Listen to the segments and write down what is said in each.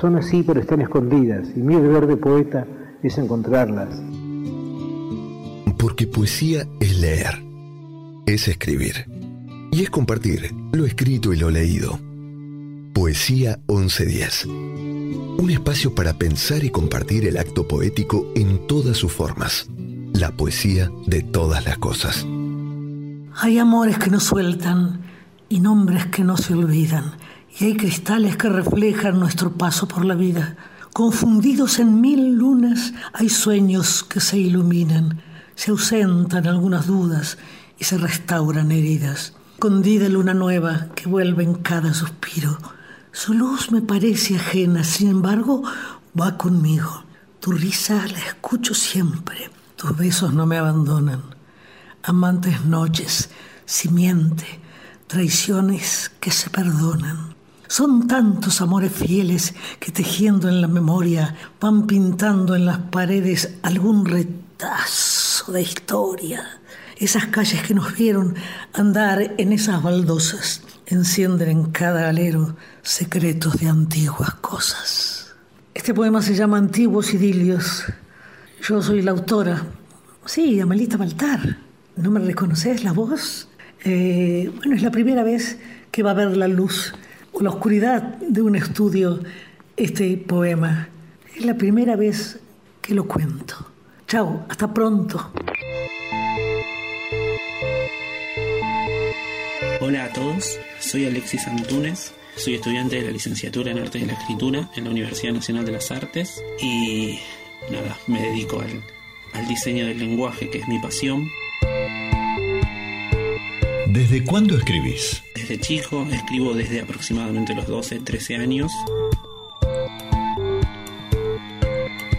son así pero están escondidas y mi deber de poeta es encontrarlas. Porque poesía es leer, es escribir y es compartir lo escrito y lo leído. Poesía 1110. Un espacio para pensar y compartir el acto poético en todas sus formas. La poesía de todas las cosas. Hay amores que no sueltan y nombres que no se olvidan y hay cristales que reflejan nuestro paso por la vida. Confundidos en mil lunas, hay sueños que se iluminan, se ausentan algunas dudas y se restauran heridas. Escondida luna nueva que vuelve en cada suspiro. Su luz me parece ajena, sin embargo, va conmigo. Tu risa la escucho siempre, tus besos no me abandonan. Amantes noches, simiente, traiciones que se perdonan. Son tantos amores fieles que tejiendo en la memoria van pintando en las paredes algún retazo de historia. Esas calles que nos vieron andar en esas baldosas encienden en cada alero secretos de antiguas cosas. Este poema se llama Antiguos Idilios. Yo soy la autora. Sí, Amelita Baltar. ¿No me reconoces la voz? Eh, bueno, es la primera vez que va a ver la luz la oscuridad de un estudio este poema. Es la primera vez que lo cuento. Chao, hasta pronto. Hola a todos, soy Alexis Antunes, soy estudiante de la licenciatura en Arte de la Escritura en la Universidad Nacional de las Artes y nada, me dedico al, al diseño del lenguaje, que es mi pasión. ¿Desde cuándo escribís? Desde chico, escribo desde aproximadamente los 12, 13 años.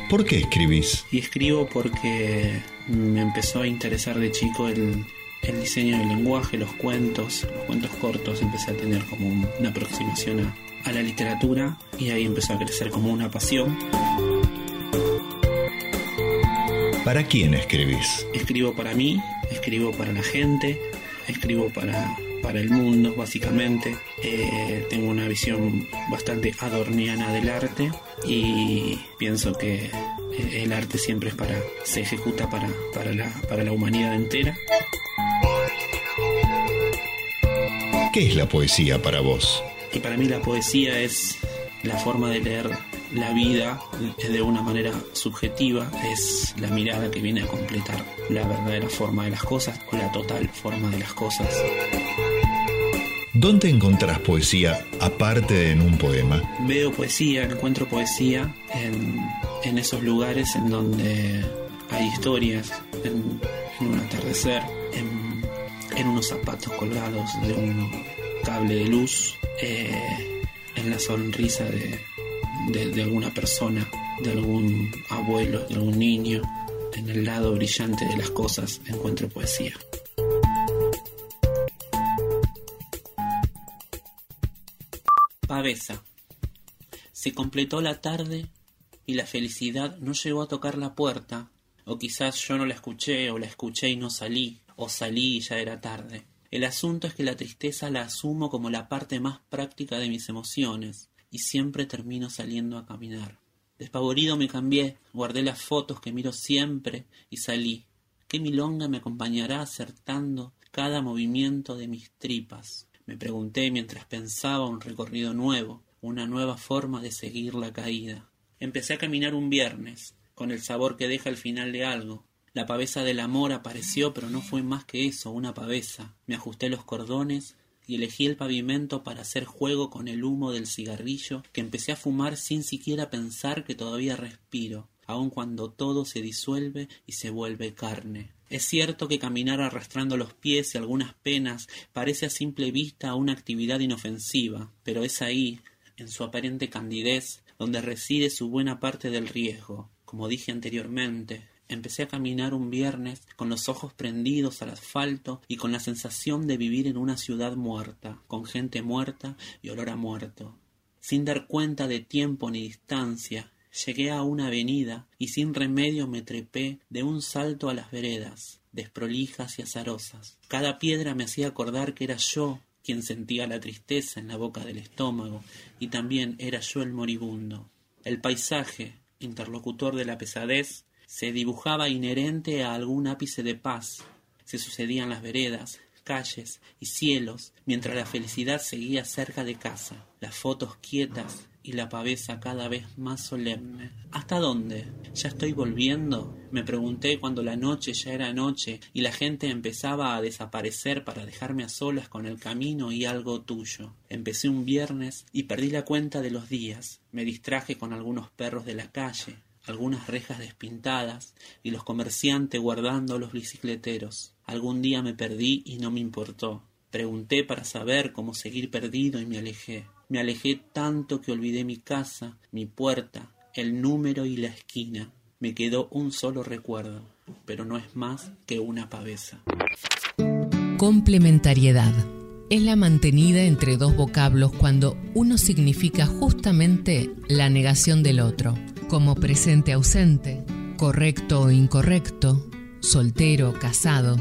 ¿Por qué escribís? Y escribo porque me empezó a interesar de chico el, el diseño del lenguaje, los cuentos, los cuentos cortos, empecé a tener como una aproximación a, a la literatura y ahí empezó a crecer como una pasión. ¿Para quién escribís? Escribo para mí, escribo para la gente, escribo para, para el mundo, básicamente. Eh, tengo una visión bastante adorniana del arte y pienso que el arte siempre es para, se ejecuta para, para, la, para la humanidad entera. ¿Qué es la poesía para vos? Y para mí la poesía es la forma de leer la vida de una manera subjetiva, es la mirada que viene a completar la verdadera forma de las cosas o la total forma de las cosas. ¿Dónde encontrás poesía aparte de en un poema? Veo poesía, encuentro poesía en, en esos lugares en donde hay historias, en, un atardecer, en, en, unos zapatos colgados de un cable de luz, eh, en la sonrisa de, de, alguna persona, de algún abuelo, de algún niño, en el lado brillante de las cosas encuentro poesía. Pavesa. Se completó la tarde y la felicidad no llegó a tocar la puerta, o quizás yo no la escuché, o la escuché y no salí, o salí y ya era tarde. El asunto es que la tristeza la asumo como la parte más práctica de mis emociones, y siempre termino saliendo a caminar. Despavorido me cambié, guardé las fotos que miro siempre y salí. ¿Qué milonga me acompañará acertando cada movimiento de mis tripas? Me pregunté mientras pensaba un recorrido nuevo, una nueva forma de seguir la caída. Empecé a caminar un viernes, con el sabor que deja el final de algo. La pavesa del amor apareció, pero no fue más que eso, una pavesa. Me ajusté los cordones, y elegí el pavimento para hacer juego con el humo del cigarrillo que empecé a fumar sin siquiera pensar que todavía respiro, aun cuando todo se disuelve y se vuelve carne. Es cierto que caminar arrastrando los pies y algunas penas parece a simple vista una actividad inofensiva, pero es ahí, en su aparente candidez, donde reside su buena parte del riesgo. Como dije anteriormente, Empecé a caminar un viernes con los ojos prendidos al asfalto y con la sensación de vivir en una ciudad muerta, con gente muerta y olor a muerto. Sin dar cuenta de tiempo ni distancia, llegué a una avenida y sin remedio me trepé de un salto a las veredas, desprolijas y azarosas. Cada piedra me hacía acordar que era yo quien sentía la tristeza en la boca del estómago y también era yo el moribundo. El paisaje, interlocutor de la pesadez, se dibujaba inherente a algún ápice de paz. Se sucedían las veredas, calles y cielos, mientras la felicidad seguía cerca de casa, las fotos quietas y la pavesa cada vez más solemne. ¿Hasta dónde? ¿Ya estoy volviendo? Me pregunté cuando la noche ya era noche y la gente empezaba a desaparecer para dejarme a solas con el camino y algo tuyo. Empecé un viernes y perdí la cuenta de los días. Me distraje con algunos perros de la calle, algunas rejas despintadas y los comerciantes guardando los bicicleteros. Algún día me perdí y no me importó. Pregunté para saber cómo seguir perdido y me alejé. Me alejé tanto que olvidé mi casa, mi puerta, el número y la esquina. Me quedó un solo recuerdo, pero no es más que una pavesa. Complementariedad. Es la mantenida entre dos vocablos cuando uno significa justamente la negación del otro como presente ausente, correcto o incorrecto, soltero, casado.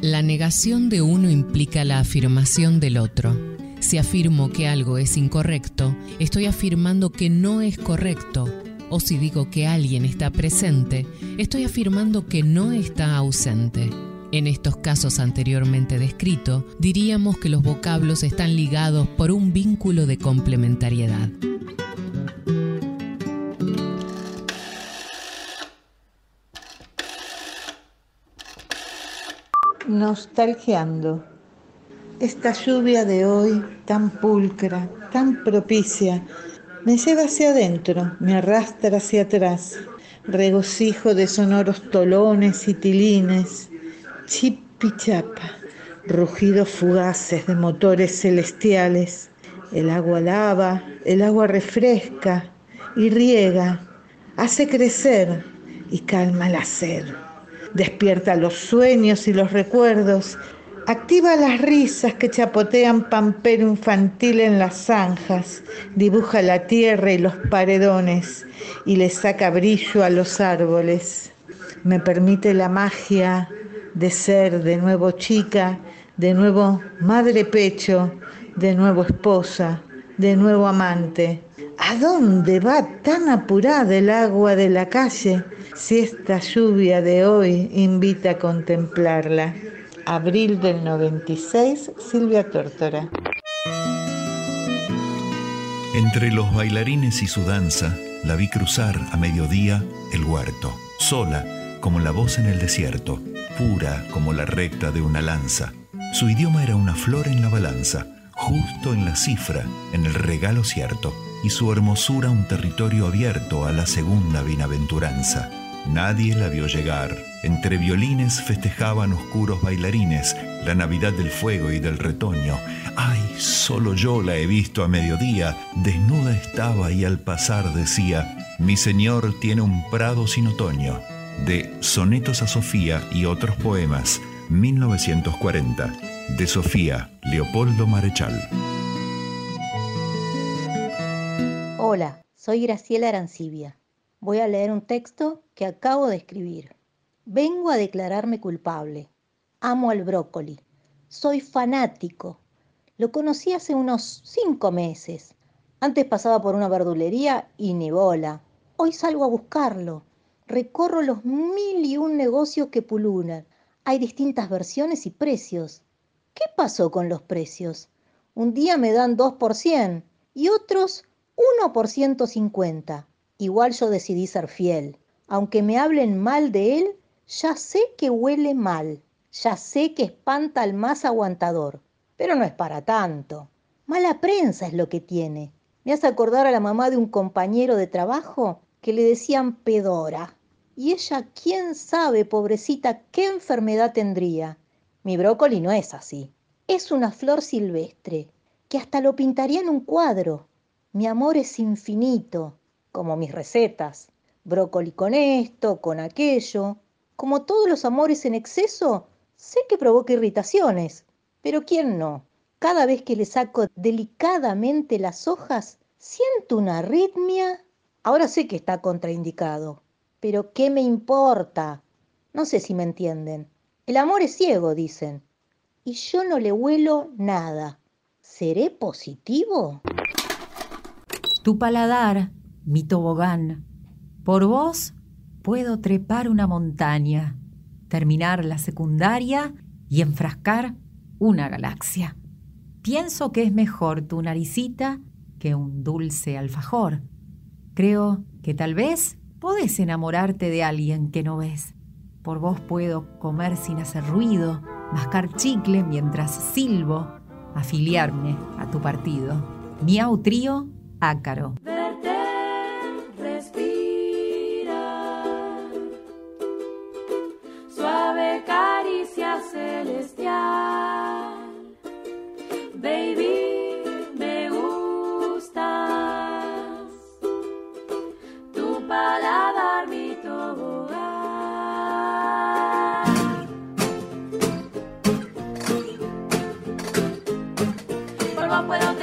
La negación de uno implica la afirmación del otro. Si afirmo que algo es incorrecto, estoy afirmando que no es correcto. O si digo que alguien está presente, estoy afirmando que no está ausente. En estos casos anteriormente descritos, diríamos que los vocablos están ligados por un vínculo de complementariedad. Nostalgiando. Esta lluvia de hoy, tan pulcra, tan propicia, me lleva hacia adentro, me arrastra hacia atrás, regocijo de sonoros tolones y tilines, chipichapa, rugidos fugaces de motores celestiales. El agua lava, el agua refresca y riega, hace crecer y calma la sed despierta los sueños y los recuerdos, Activa las risas que chapotean pampero infantil en las zanjas, dibuja la tierra y los paredones y le saca brillo a los árboles. Me permite la magia de ser de nuevo chica, de nuevo madre pecho, de nuevo esposa, de nuevo amante. ¿A dónde va tan apurada el agua de la calle si esta lluvia de hoy invita a contemplarla? Abril del 96, Silvia Tórtora. Entre los bailarines y su danza, la vi cruzar a mediodía el huerto, sola como la voz en el desierto, pura como la recta de una lanza. Su idioma era una flor en la balanza, justo en la cifra, en el regalo cierto, y su hermosura un territorio abierto a la segunda bienaventuranza. Nadie la vio llegar. Entre violines festejaban oscuros bailarines la Navidad del fuego y del retoño. Ay, solo yo la he visto a mediodía. Desnuda estaba y al pasar decía, mi señor tiene un prado sin otoño. De Sonetos a Sofía y otros poemas, 1940. De Sofía, Leopoldo Marechal. Hola, soy Graciela Arancibia voy a leer un texto que acabo de escribir. Vengo a declararme culpable. Amo al brócoli. Soy fanático. Lo conocí hace unos cinco meses. Antes pasaba por una verdulería y ni bola. Hoy salgo a buscarlo. Recorro los mil y un negocios que pululan. Hay distintas versiones y precios. ¿Qué pasó con los precios? Un día me dan 2 por 100 y otros 1 por 150. Igual yo decidí ser fiel. Aunque me hablen mal de él, ya sé que huele mal, ya sé que espanta al más aguantador, pero no es para tanto. Mala prensa es lo que tiene. Me hace acordar a la mamá de un compañero de trabajo que le decían pedora. Y ella, quién sabe, pobrecita, qué enfermedad tendría. Mi brócoli no es así. Es una flor silvestre, que hasta lo pintaría en un cuadro. Mi amor es infinito, como mis recetas. Brócoli con esto, con aquello. Como todos los amores en exceso, sé que provoca irritaciones, pero ¿quién no? Cada vez que le saco delicadamente las hojas, siento una arritmia. Ahora sé que está contraindicado, pero ¿qué me importa? No sé si me entienden. El amor es ciego, dicen, y yo no le huelo nada. ¿Seré positivo? Tu paladar mi tobogán. Por vos puedo trepar una montaña, terminar la secundaria y enfrascar una galaxia. Pienso que es mejor tu naricita que un dulce alfajor. Creo que tal vez podés enamorarte de alguien que no ves. Por vos puedo comer sin hacer ruido, mascar chicle mientras silbo, afiliarme a tu partido. Miau trío, ácaro.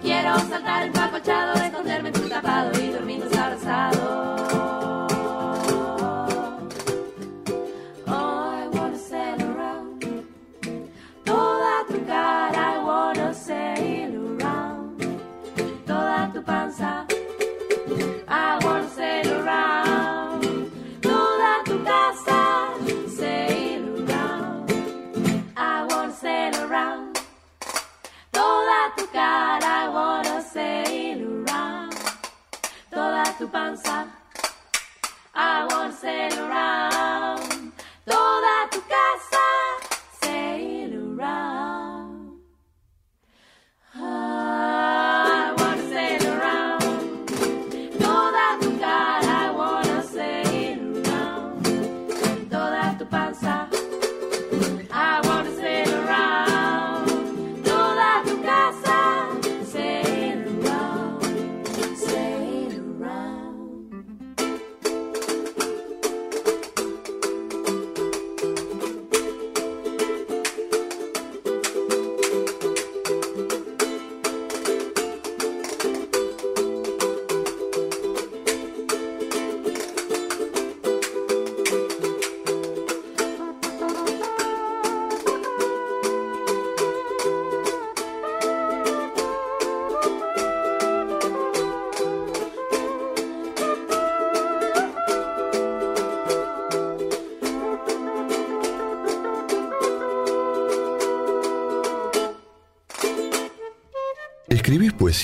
Quiero saltar el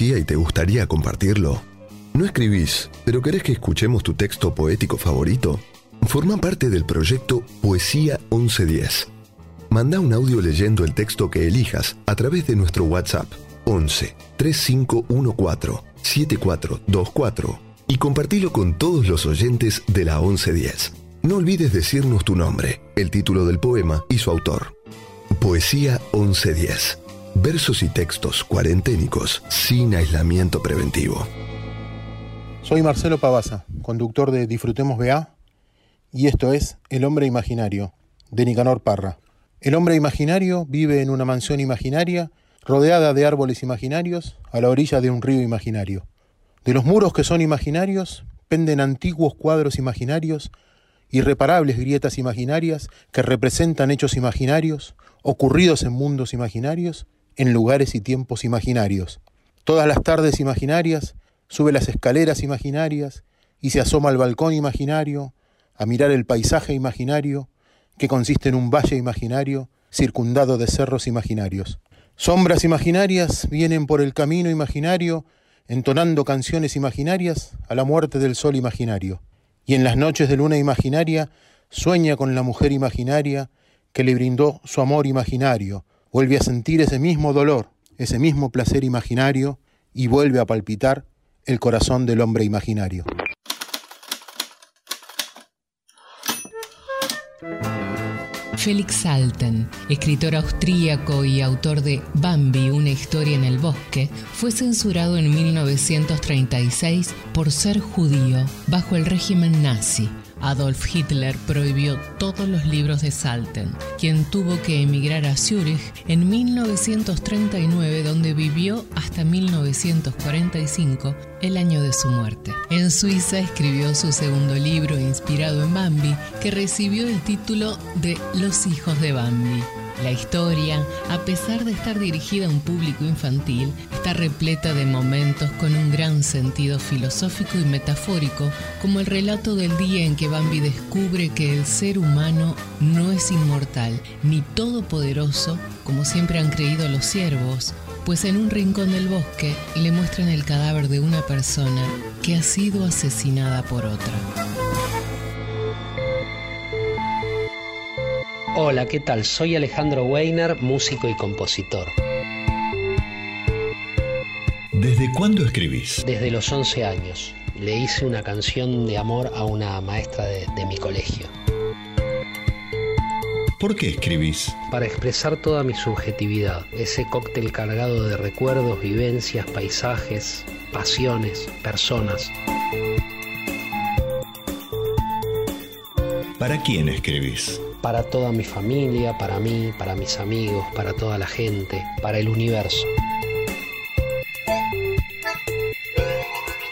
y te gustaría compartirlo? ¿No escribís, pero querés que escuchemos tu texto poético favorito? Forma parte del proyecto Poesía 1110. Manda un audio leyendo el texto que elijas a través de nuestro WhatsApp 11 3514 7424 y compartilo con todos los oyentes de la 1110. No olvides decirnos tu nombre, el título del poema y su autor. Poesía 1110. Versos y textos cuarenténicos sin aislamiento preventivo. Soy Marcelo Pavasa, conductor de Disfrutemos BA, y esto es El hombre imaginario, de Nicanor Parra. El hombre imaginario vive en una mansión imaginaria, rodeada de árboles imaginarios, a la orilla de un río imaginario. De los muros que son imaginarios, penden antiguos cuadros imaginarios, irreparables grietas imaginarias que representan hechos imaginarios, ocurridos en mundos imaginarios, en lugares y tiempos imaginarios. Todas las tardes imaginarias, sube las escaleras imaginarias y se asoma al balcón imaginario a mirar el paisaje imaginario que consiste en un valle imaginario circundado de cerros imaginarios. Sombras imaginarias vienen por el camino imaginario entonando canciones imaginarias a la muerte del sol imaginario. Y en las noches de luna imaginaria sueña con la mujer imaginaria que le brindó su amor imaginario, vuelve a sentir ese mismo dolor, ese mismo placer imaginario y vuelve a palpitar el corazón del hombre imaginario. Felix Salten, escritor austríaco y autor de Bambi, una historia en el bosque, fue censurado en 1936 por ser judío bajo el régimen nazi. Adolf Hitler prohibió todos los libros de Salten, quien tuvo que emigrar a Zúrich en 1939, donde vivió hasta 1945, el año de su muerte. En Suiza escribió su segundo libro inspirado en Bambi, que recibió el título de Los hijos de Bambi. La historia, a pesar de estar dirigida a un público infantil, está repleta de momentos con un gran sentido filosófico y metafórico, como el relato del día en que Bambi descubre que el ser humano no es inmortal ni todopoderoso, como siempre han creído los ciervos, pues en un rincón del bosque le muestran el cadáver de una persona que ha sido asesinada por otra. Hola, ¿qué tal? Soy Alejandro Weiner, músico y compositor. ¿Desde cuándo escribís? Desde los 11 años le hice una canción de amor a una maestra de, de mi colegio. ¿Por qué escribís? Para expresar toda mi subjetividad, ese cóctel cargado de recuerdos, vivencias, paisajes, pasiones, personas. ¿Para quién escribís? Para toda mi familia, para mí, para mis amigos, para toda la gente, para el universo.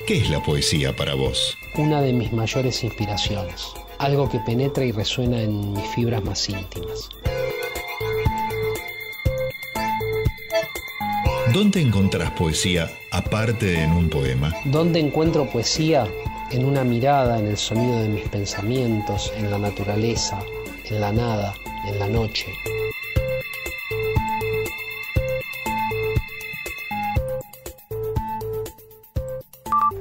¿Qué es la poesía para vos? Una de mis mayores inspiraciones, algo que penetra y resuena en mis fibras más íntimas. ¿Dónde encontrás poesía aparte de en un poema? ¿Dónde encuentro poesía? En una mirada, en el sonido de mis pensamientos, en la naturaleza, en la nada, en la noche.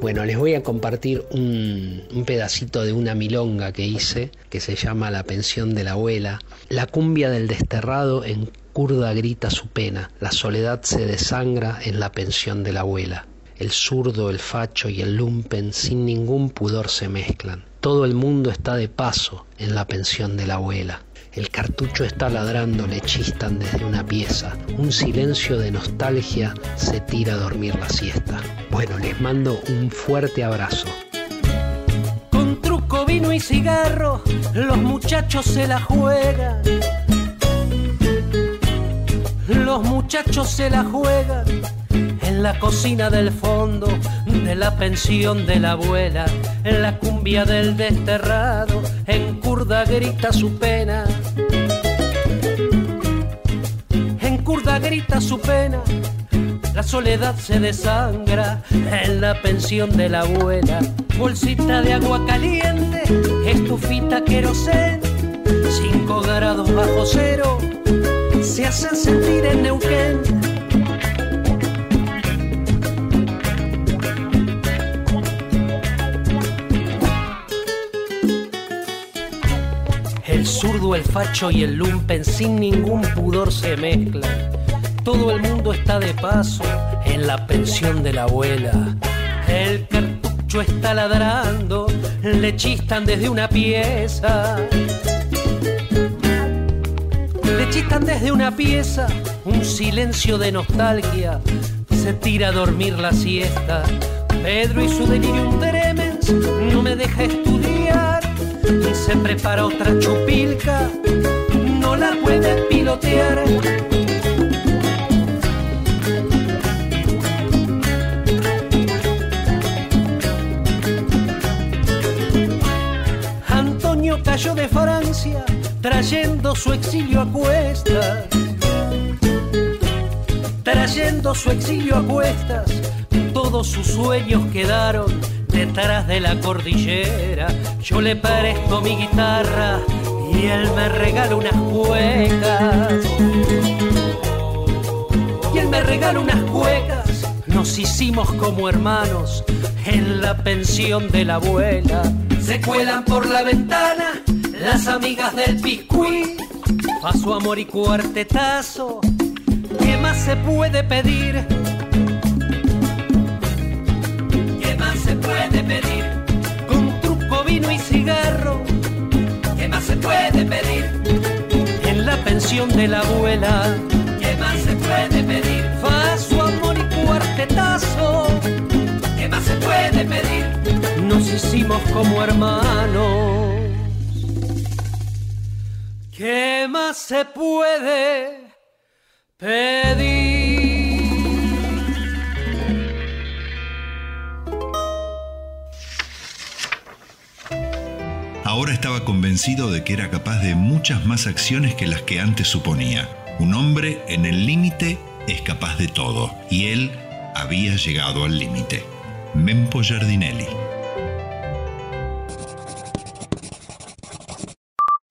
Bueno, les voy a compartir un, un, pedacito de una milonga que hice que se llama La pensión de la abuela. La cumbia del desterrado en curda grita su pena, la soledad se desangra en la pensión de la abuela. El zurdo, el facho y el lumpen sin ningún pudor se mezclan. Todo el mundo está de paso en la pensión de la abuela. El cartucho está ladrando, le chistan desde una pieza. Un silencio de nostalgia se tira a dormir la siesta. Bueno, les mando un fuerte abrazo. Con truco, vino y cigarro, los muchachos se la juegan. Los muchachos se la juegan en la cocina del fondo de la pensión de la abuela, en la cumbia del desterrado, en curda grita su pena. En curda grita su pena, la soledad se desangra en la pensión de la abuela. Bolsita de agua caliente, estufita querosén, cinco grados bajo cero, se hacen sentir en Neuquén zurdo, el facho y el lumpen sin ningún pudor se mezclan. Todo el mundo está de paso en la pensión de la abuela. El cartucho está ladrando, le chistan desde una pieza. Le chistan desde una pieza, un silencio de nostalgia. Se tira a dormir la siesta. Pedro y su delirium tremens no me deja estudiar se prepara otra chupilca, no la puede pilotear. Antonio cayó de Francia trayendo su exilio a cuestas, trayendo su exilio a cuestas, todos sus sueños quedaron detrás de la cordillera. Yo le presto mi guitarra y él me regala unas cuecas. Y él me regala unas cuecas. Nos hicimos como hermanos en la pensión de la abuela. Se cuelan por la ventana las amigas del piscuí. A su amor y cuartetazo, ¿qué más se puede pedir? Se puede pedir? Con truco, vino y cigarro. ¿Qué más se puede pedir? En la pensión de la abuela. ¿Qué más se puede pedir? Fa su amor y cuartetazo. ¿Qué más se puede pedir? Nos hicimos como hermanos. ¿Qué más se puede pedir? Ahora estaba convencido de que era capaz de muchas más acciones que las que antes suponía. Un hombre en el límite es capaz de todo, y él había llegado al límite. Mempo Giardinelli.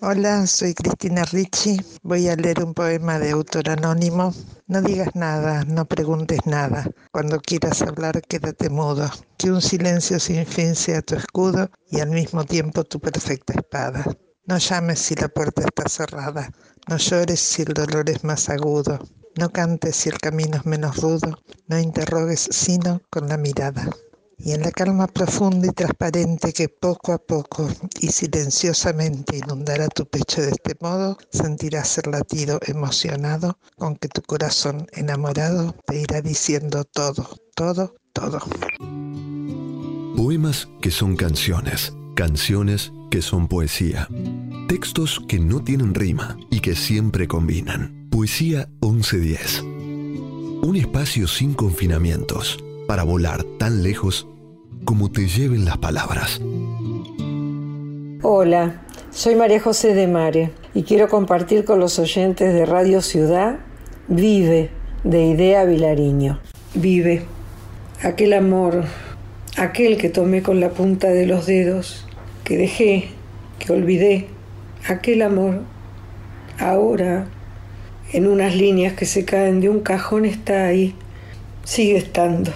Hola, soy Cristina Ricci. Voy a leer un poema de autor anónimo. No digas nada, no preguntes nada. Cuando quieras hablar, quédate mudo. Que un silencio sin fin sea tu escudo y al mismo tiempo tu perfecta espada. No llames si la puerta está cerrada. No llores si el dolor es más agudo. No cantes si el camino es menos rudo. No interrogues sino con la mirada y en la calma profunda y transparente que poco a poco y silenciosamente inundará tu pecho de este modo, sentirás el latido emocionado con que tu corazón enamorado te irá diciendo todo, todo, todo. Poemas que son canciones, canciones que son poesía. Textos que no tienen rima y que siempre combinan. Poesía 1110. Un espacio sin confinamientos para volar tan lejos como te lleven las palabras. Hola, soy María José de Mare y quiero compartir con los oyentes de Radio Ciudad Vive de Idea Vilariño. Vive, aquel amor, aquel que tomé con la punta de los dedos, que dejé, que olvidé, aquel amor, ahora, en unas líneas que se caen de un cajón, está ahí, sigue estando,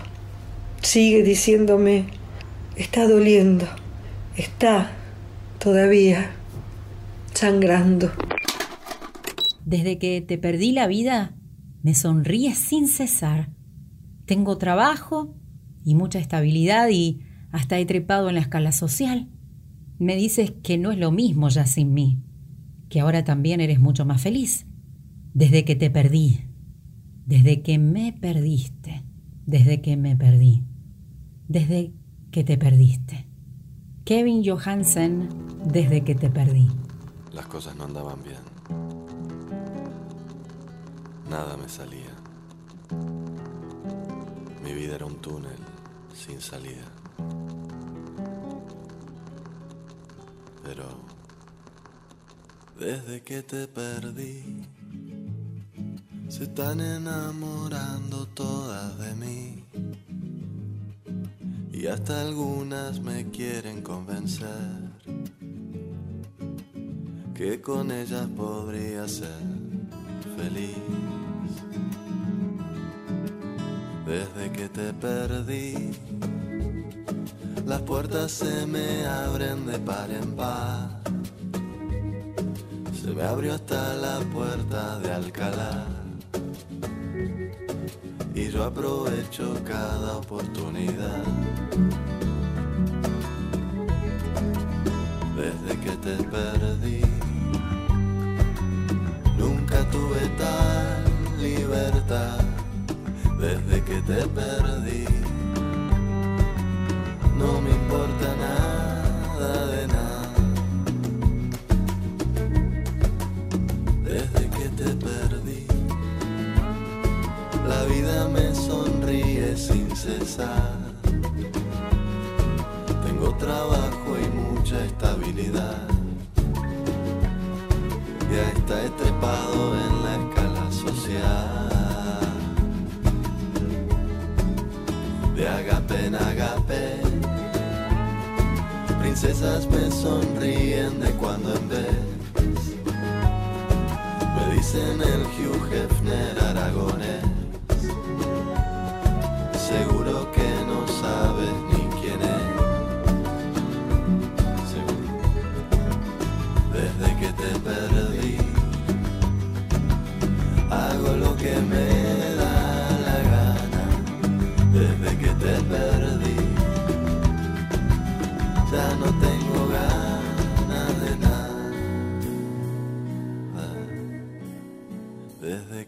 sigue diciéndome, está doliendo, está todavía sangrando. Desde que te perdí la vida, me sonríes sin cesar. Tengo trabajo y mucha estabilidad y hasta he trepado en la escala social. Me dices que no es lo mismo ya sin mí, que ahora también eres mucho más feliz. Desde que te perdí, desde que me perdiste, desde que me perdí, desde que te perdiste. Kevin Johansen, desde que te perdí. Las cosas no andaban bien. Nada me salía. Mi vida era un túnel sin salida. Pero desde que te perdí, se están enamorando todas de mí. Y hasta algunas me quieren convencer que con ellas podría ser feliz. Desde que te perdí, las puertas se me abren de par en par. Se me abrió hasta la puerta de Alcalá. Yo aprovecho cada oportunidad. Desde que te perdí, nunca tuve tal libertad. Desde que te perdí, no me importa nada vida me sonríe sin cesar. Tengo trabajo y mucha estabilidad. Ya está estrepado en la escala social. De agape en agape, princesas me sonríen de cuando en vez. Me dicen el Hugh Hefner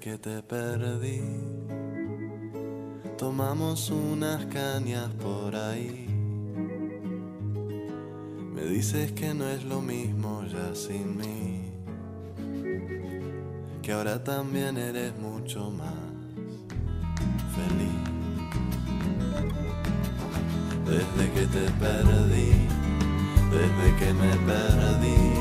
que te perdí, tomamos unas cañas por ahí. Me dices que no es lo mismo ya sin mí, que ahora también eres mucho más feliz. Desde que te perdí, desde que me perdí.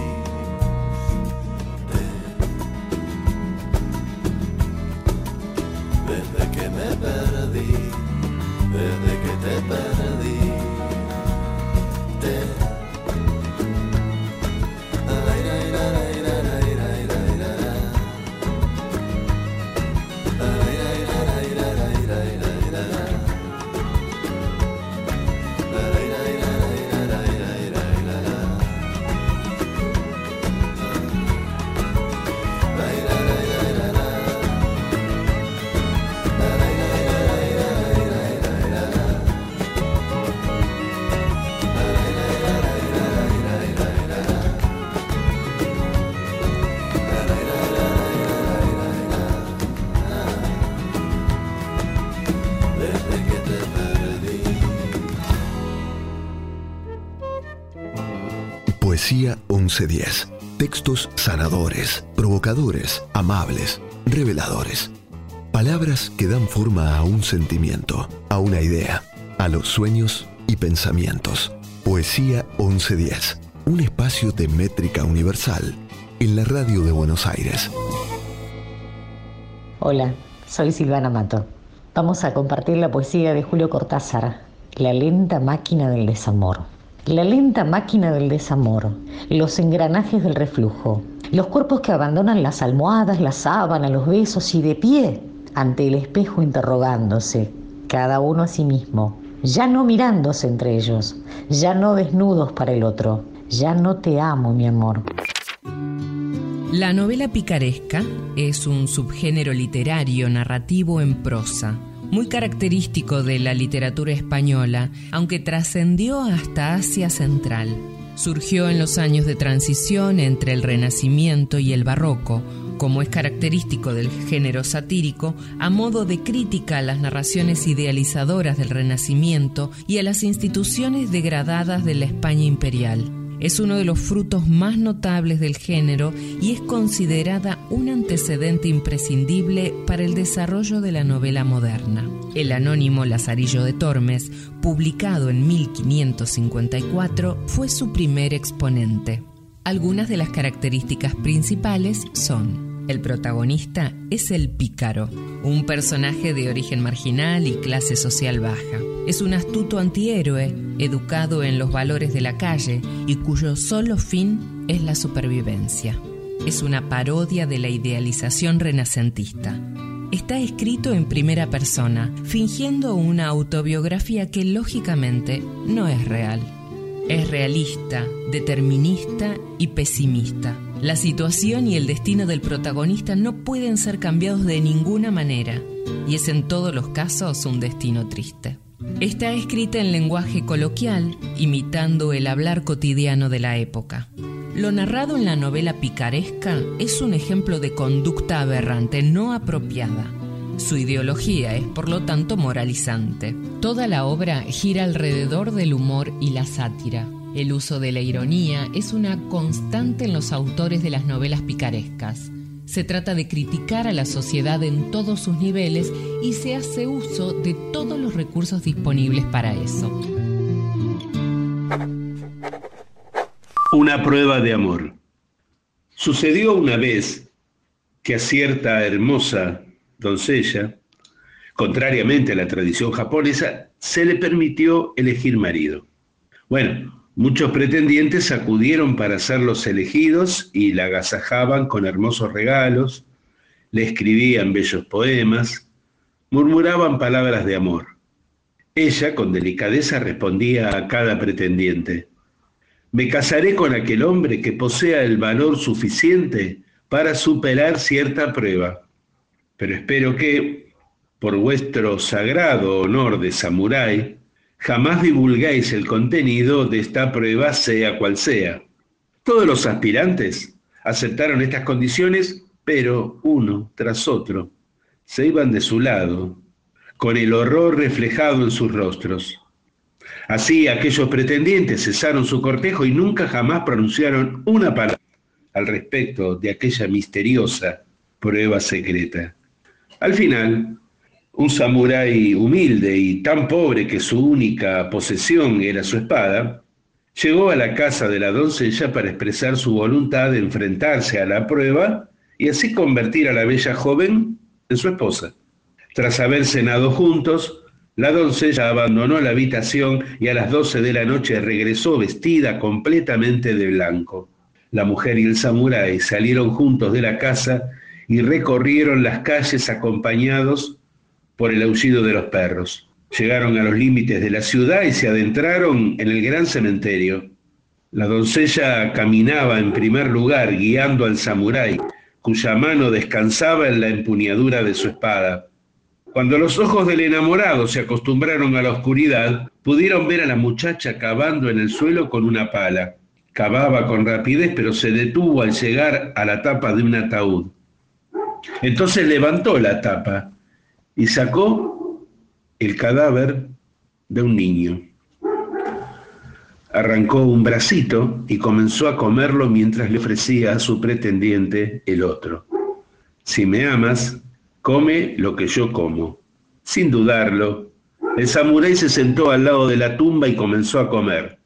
Desde que te perdí, Poesía 1110. Textos sanadores, provocadores, amables, reveladores. Palabras que dan forma a un sentimiento, a una idea, a los sueños y pensamientos. Poesía 1110, un espacio de métrica universal en la radio de Buenos Aires. Hola, soy Silvana Mato. Vamos a compartir la poesía de Julio Cortázar, La lenta máquina del desamor. La lenta máquina del desamor, los engranajes del reflujo, los cuerpos que abandonan las almohadas, las sábanas, los besos y de pie ante el espejo interrogándose, cada uno a sí mismo, ya no mirándose entre ellos, ya no desnudos para el otro, ya no te amo, mi amor. La novela picaresca es un subgénero literario narrativo en prosa, muy característico de la literatura española, aunque trascendió hasta Asia Central. Surgió en los años de transición entre el Renacimiento y el Barroco, como es característico del género satírico, a modo de crítica a las narraciones idealizadoras del Renacimiento y a las instituciones degradadas de la España imperial. Es uno de los frutos más notables del género y es considerada un antecedente imprescindible para el desarrollo de la novela moderna. El anónimo Lazarillo de Tormes, publicado en 1554, fue su primer exponente. Algunas de las características principales son el protagonista es el pícaro, un personaje de origen marginal y clase social baja. Es un astuto antihéroe, educado en los valores de la calle y cuyo solo fin es la supervivencia. Es una parodia de la idealización renacentista. Está escrito en primera persona, fingiendo una autobiografía que lógicamente no es real. Es realista, determinista y pesimista la situación y el destino del protagonista no pueden ser cambiados de ninguna manera, y es en todos los casos un destino triste. Está escrita en lenguaje coloquial, imitando el hablar cotidiano de la época. Lo narrado en la novela picaresca es un ejemplo de conducta aberrante, no apropiada. Su ideología es, por lo tanto, moralizante. Toda la obra gira alrededor del humor y la sátira, el uso de la ironía es una constante en los autores de las novelas picarescas. Se trata de criticar a la sociedad en todos sus niveles y se hace uso de todos los recursos disponibles para eso. Una prueba de amor. Sucedió una vez que a cierta hermosa doncella, contrariamente a la tradición japonesa, se le permitió elegir marido. Bueno, Muchos pretendientes acudieron para ser los elegidos y la agasajaban con hermosos regalos, le escribían bellos poemas, murmuraban palabras de amor. Ella con delicadeza respondía a cada pretendiente, me casaré con aquel hombre que posea el valor suficiente para superar cierta prueba, pero espero que, por vuestro sagrado honor de samurái, jamás divulguéis el contenido de esta prueba, sea cual sea. Todos los aspirantes aceptaron estas condiciones, pero uno tras otro se iban de su lado, con el horror reflejado en sus rostros. Así aquellos pretendientes cesaron su cortejo y nunca jamás pronunciaron una palabra al respecto de aquella misteriosa prueba secreta. Al final, un samurái humilde y tan pobre que su única posesión era su espada, llegó a la casa de la doncella para expresar su voluntad de enfrentarse a la prueba y así convertir a la bella joven en su esposa. Tras haber cenado juntos, la doncella abandonó la habitación y a las doce de la noche regresó vestida completamente de blanco. La mujer y el samurái salieron juntos de la casa y recorrieron las calles acompañados por el aullido de los perros. Llegaron a los límites de la ciudad y se adentraron en el gran cementerio. La doncella caminaba en primer lugar guiando al samurái, cuya mano descansaba en la empuñadura de su espada. Cuando los ojos del enamorado se acostumbraron a la oscuridad, pudieron ver a la muchacha cavando en el suelo con una pala. Cavaba con rapidez, pero se detuvo al llegar a la tapa de un ataúd. Entonces levantó la tapa y sacó el cadáver de un niño. arrancó un bracito y comenzó a comerlo mientras le ofrecía a su pretendiente el otro. Si me amas, come lo que yo como. Sin dudarlo, el samurái se sentó al lado de la tumba y comenzó a comer.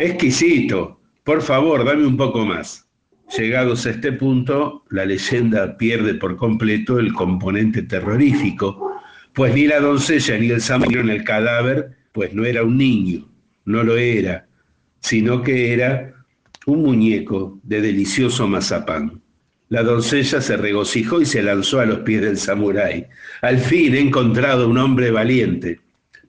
Exquisito, por favor, dame un poco más. Llegados a este punto, la leyenda pierde por completo el componente terrorífico, pues ni la doncella ni el samurái en el cadáver, pues no era un niño, no lo era, sino que era un muñeco de delicioso mazapán. La doncella se regocijó y se lanzó a los pies del samurái. Al fin he encontrado un hombre valiente.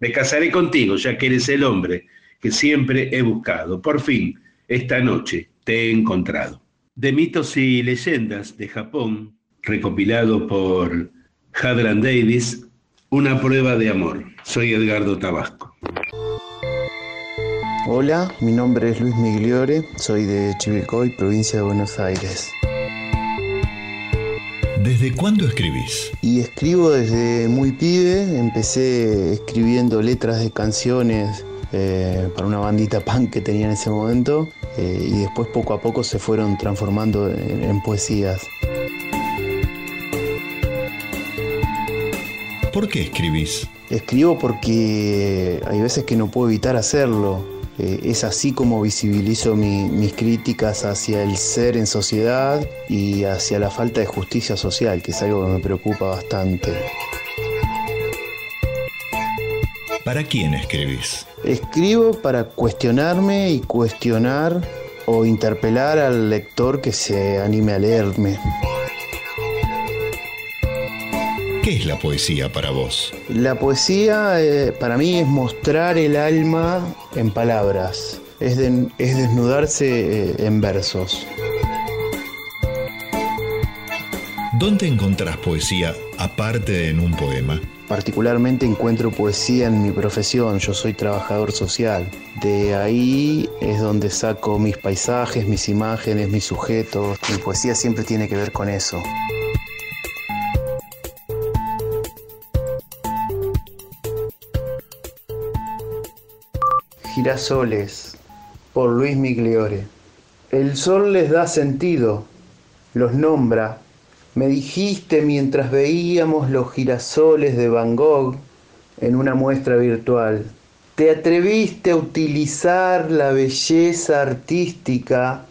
Me casaré contigo, ya que eres el hombre que siempre he buscado. Por fin, esta noche te he encontrado. De mitos y leyendas de Japón, recopilado por Hadran Davis, una prueba de amor. Soy Edgardo Tabasco. Hola, mi nombre es Luis Migliore, soy de Chivilcoy, provincia de Buenos Aires. ¿Desde cuándo escribís? Y escribo desde muy pibe, empecé escribiendo letras de canciones eh, para una bandita punk que tenía en ese momento eh, y después poco a poco se fueron transformando en, en poesías. ¿Por qué escribís? Escribo porque hay veces que no puedo evitar hacerlo. Eh, es así como visibilizo mis críticas hacia el ser en sociedad y hacia la falta de justicia social, que es algo que me preocupa bastante. ¿Para quién escribís? Escribo para cuestionarme y cuestionar o interpelar al lector que se anime a leerme. ¿Qué es la poesía para vos? La poesía eh, para mí es mostrar el alma en palabras, es, es desnudarse eh, en versos. ¿Dónde encontrás poesía aparte de en un poema? Particularmente encuentro poesía en mi profesión, yo soy trabajador social. De ahí es donde saco mis paisajes, mis imágenes, mis sujetos. Mi poesía siempre tiene que ver con eso. Girasoles por Luis Migliore. El sol les da sentido, los nombra. Me dijiste mientras veíamos los girasoles de Van Gogh en una muestra virtual. Te atreviste a utilizar la belleza artística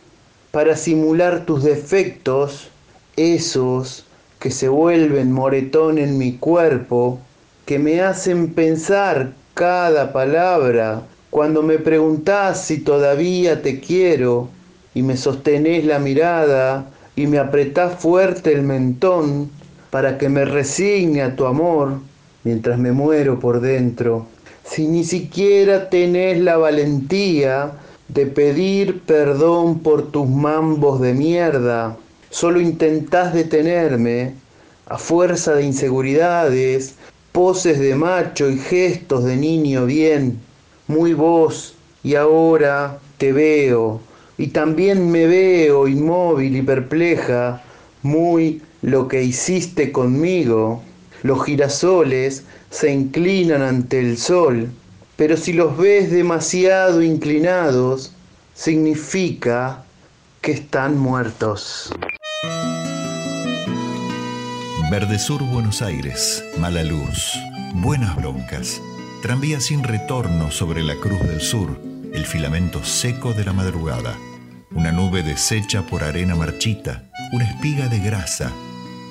para simular tus defectos, esos que se vuelven moretón en mi cuerpo, que me hacen pensar cada palabra cuando me preguntás si todavía te quiero y me sostenés la mirada y me apretás fuerte el mentón para que me resigne a tu amor mientras me muero por dentro, si ni siquiera tenés la valentía de pedir perdón por tus mambos de mierda, solo intentás detenerme a fuerza de inseguridades, poses de macho y gestos de niño bien. Muy vos, y ahora te veo, y también me veo inmóvil y perpleja, muy lo que hiciste conmigo. Los girasoles se inclinan ante el sol, pero si los ves demasiado inclinados, significa que están muertos. Verde Sur, Buenos Aires, mala luz, buenas broncas. Tranvía sin retorno sobre la Cruz del Sur, el filamento seco de la madrugada, una nube deshecha por arena marchita, una espiga de grasa,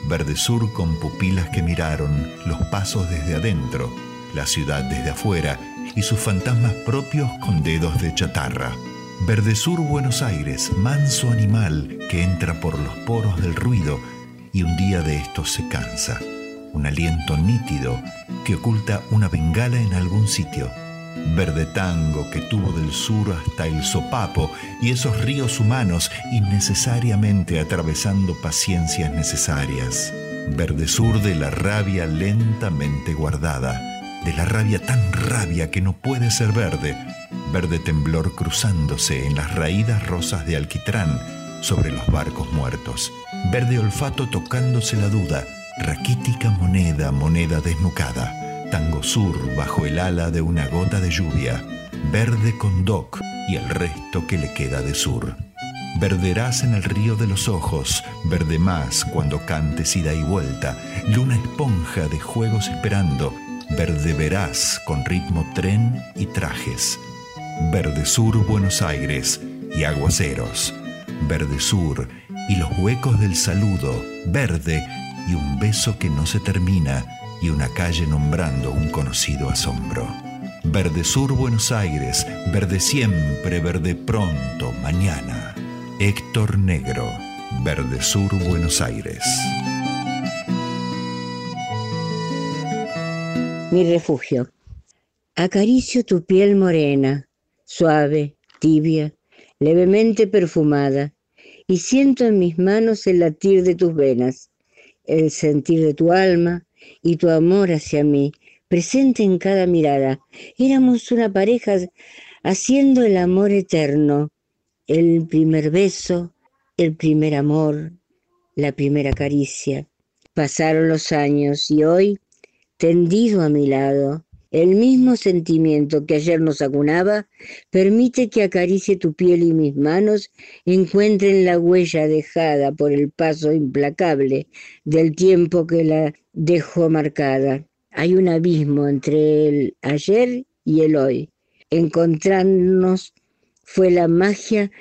verde sur con pupilas que miraron los pasos desde adentro, la ciudad desde afuera y sus fantasmas propios con dedos de chatarra. Verde sur Buenos Aires, manso animal que entra por los poros del ruido y un día de estos se cansa un aliento nítido que oculta una bengala en algún sitio. Verde tango que tuvo del sur hasta el sopapo y esos ríos humanos innecesariamente atravesando paciencias necesarias. Verde sur de la rabia lentamente guardada, de la rabia tan rabia que no puede ser verde. Verde temblor cruzándose en las raídas rosas de alquitrán sobre los barcos muertos. Verde olfato tocándose la duda raquítica moneda, moneda desnucada, tango sur bajo el ala de una gota de lluvia, verde con doc y el resto que le queda de sur. Verderás en el río de los ojos, verde más cuando cantes ida y vuelta, luna esponja de juegos esperando, verde verás con ritmo tren y trajes. Verde Sur Buenos Aires y aguaceros. Verde Sur y los huecos del saludo, verde y un beso que no se termina y una calle nombrando un conocido asombro. Verde Sur Buenos Aires, verde siempre, verde pronto, mañana. Héctor Negro, Verde Sur Buenos Aires. Mi refugio. Acaricio tu piel morena, suave, tibia, levemente perfumada, y siento en mis manos el latir de tus venas, el sentir de tu alma y tu amor hacia mí, presente en cada mirada. Éramos una pareja haciendo el amor eterno, el primer beso, el primer amor, la primera caricia. Pasaron los años y hoy, tendido a mi lado, el mismo sentimiento que ayer nos acunaba permite que acaricie tu piel y mis manos encuentren la huella dejada por el paso implacable del tiempo que la dejó marcada. Hay un abismo entre el ayer y el hoy. Encontrarnos fue la magia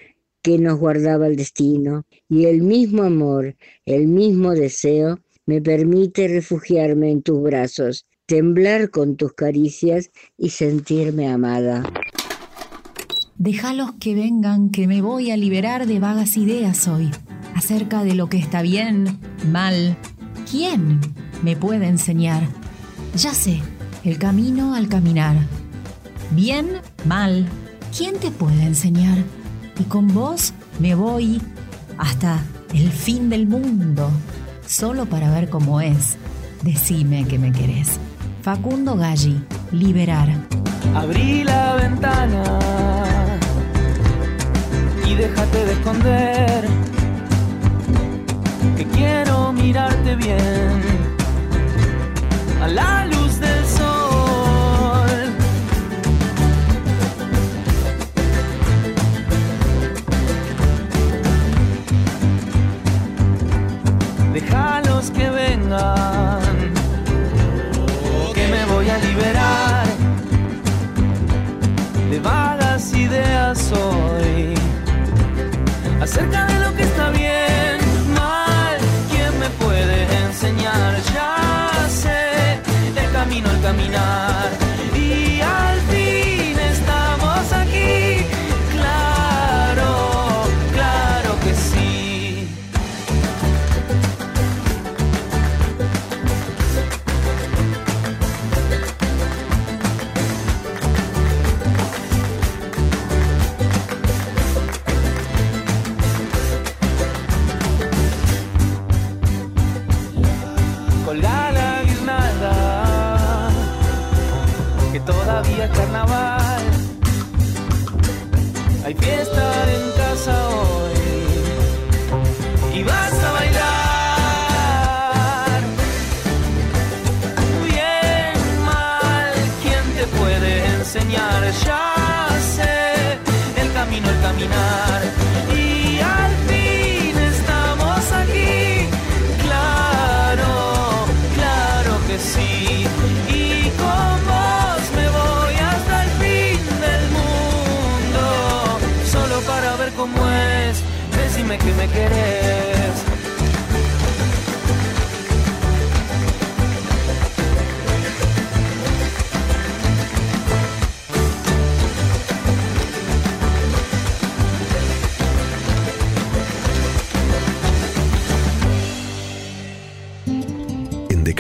que nos guardaba el destino y el mismo amor, el mismo deseo me permite refugiarme en tus brazos, temblar con tus caricias y sentirme amada. Déjalos que vengan, que me voy a liberar de vagas ideas hoy, acerca de lo que está bien, mal. ¿Quién me puede enseñar? Ya sé, el camino al caminar. Bien, mal, ¿quién te puede enseñar? Y con vos me voy hasta el fin del mundo, solo para ver cómo es. Decime que me querés. Facundo Galli, Liberar. Abrí la ventana y déjate de esconder. Que quiero mirarte bien a la luz del sol. Déjalos que vengan, liberar. De vagas ideas hoy. Acerca de lo que está bien, mal, quién me puede enseñar, ya sé el camino al caminar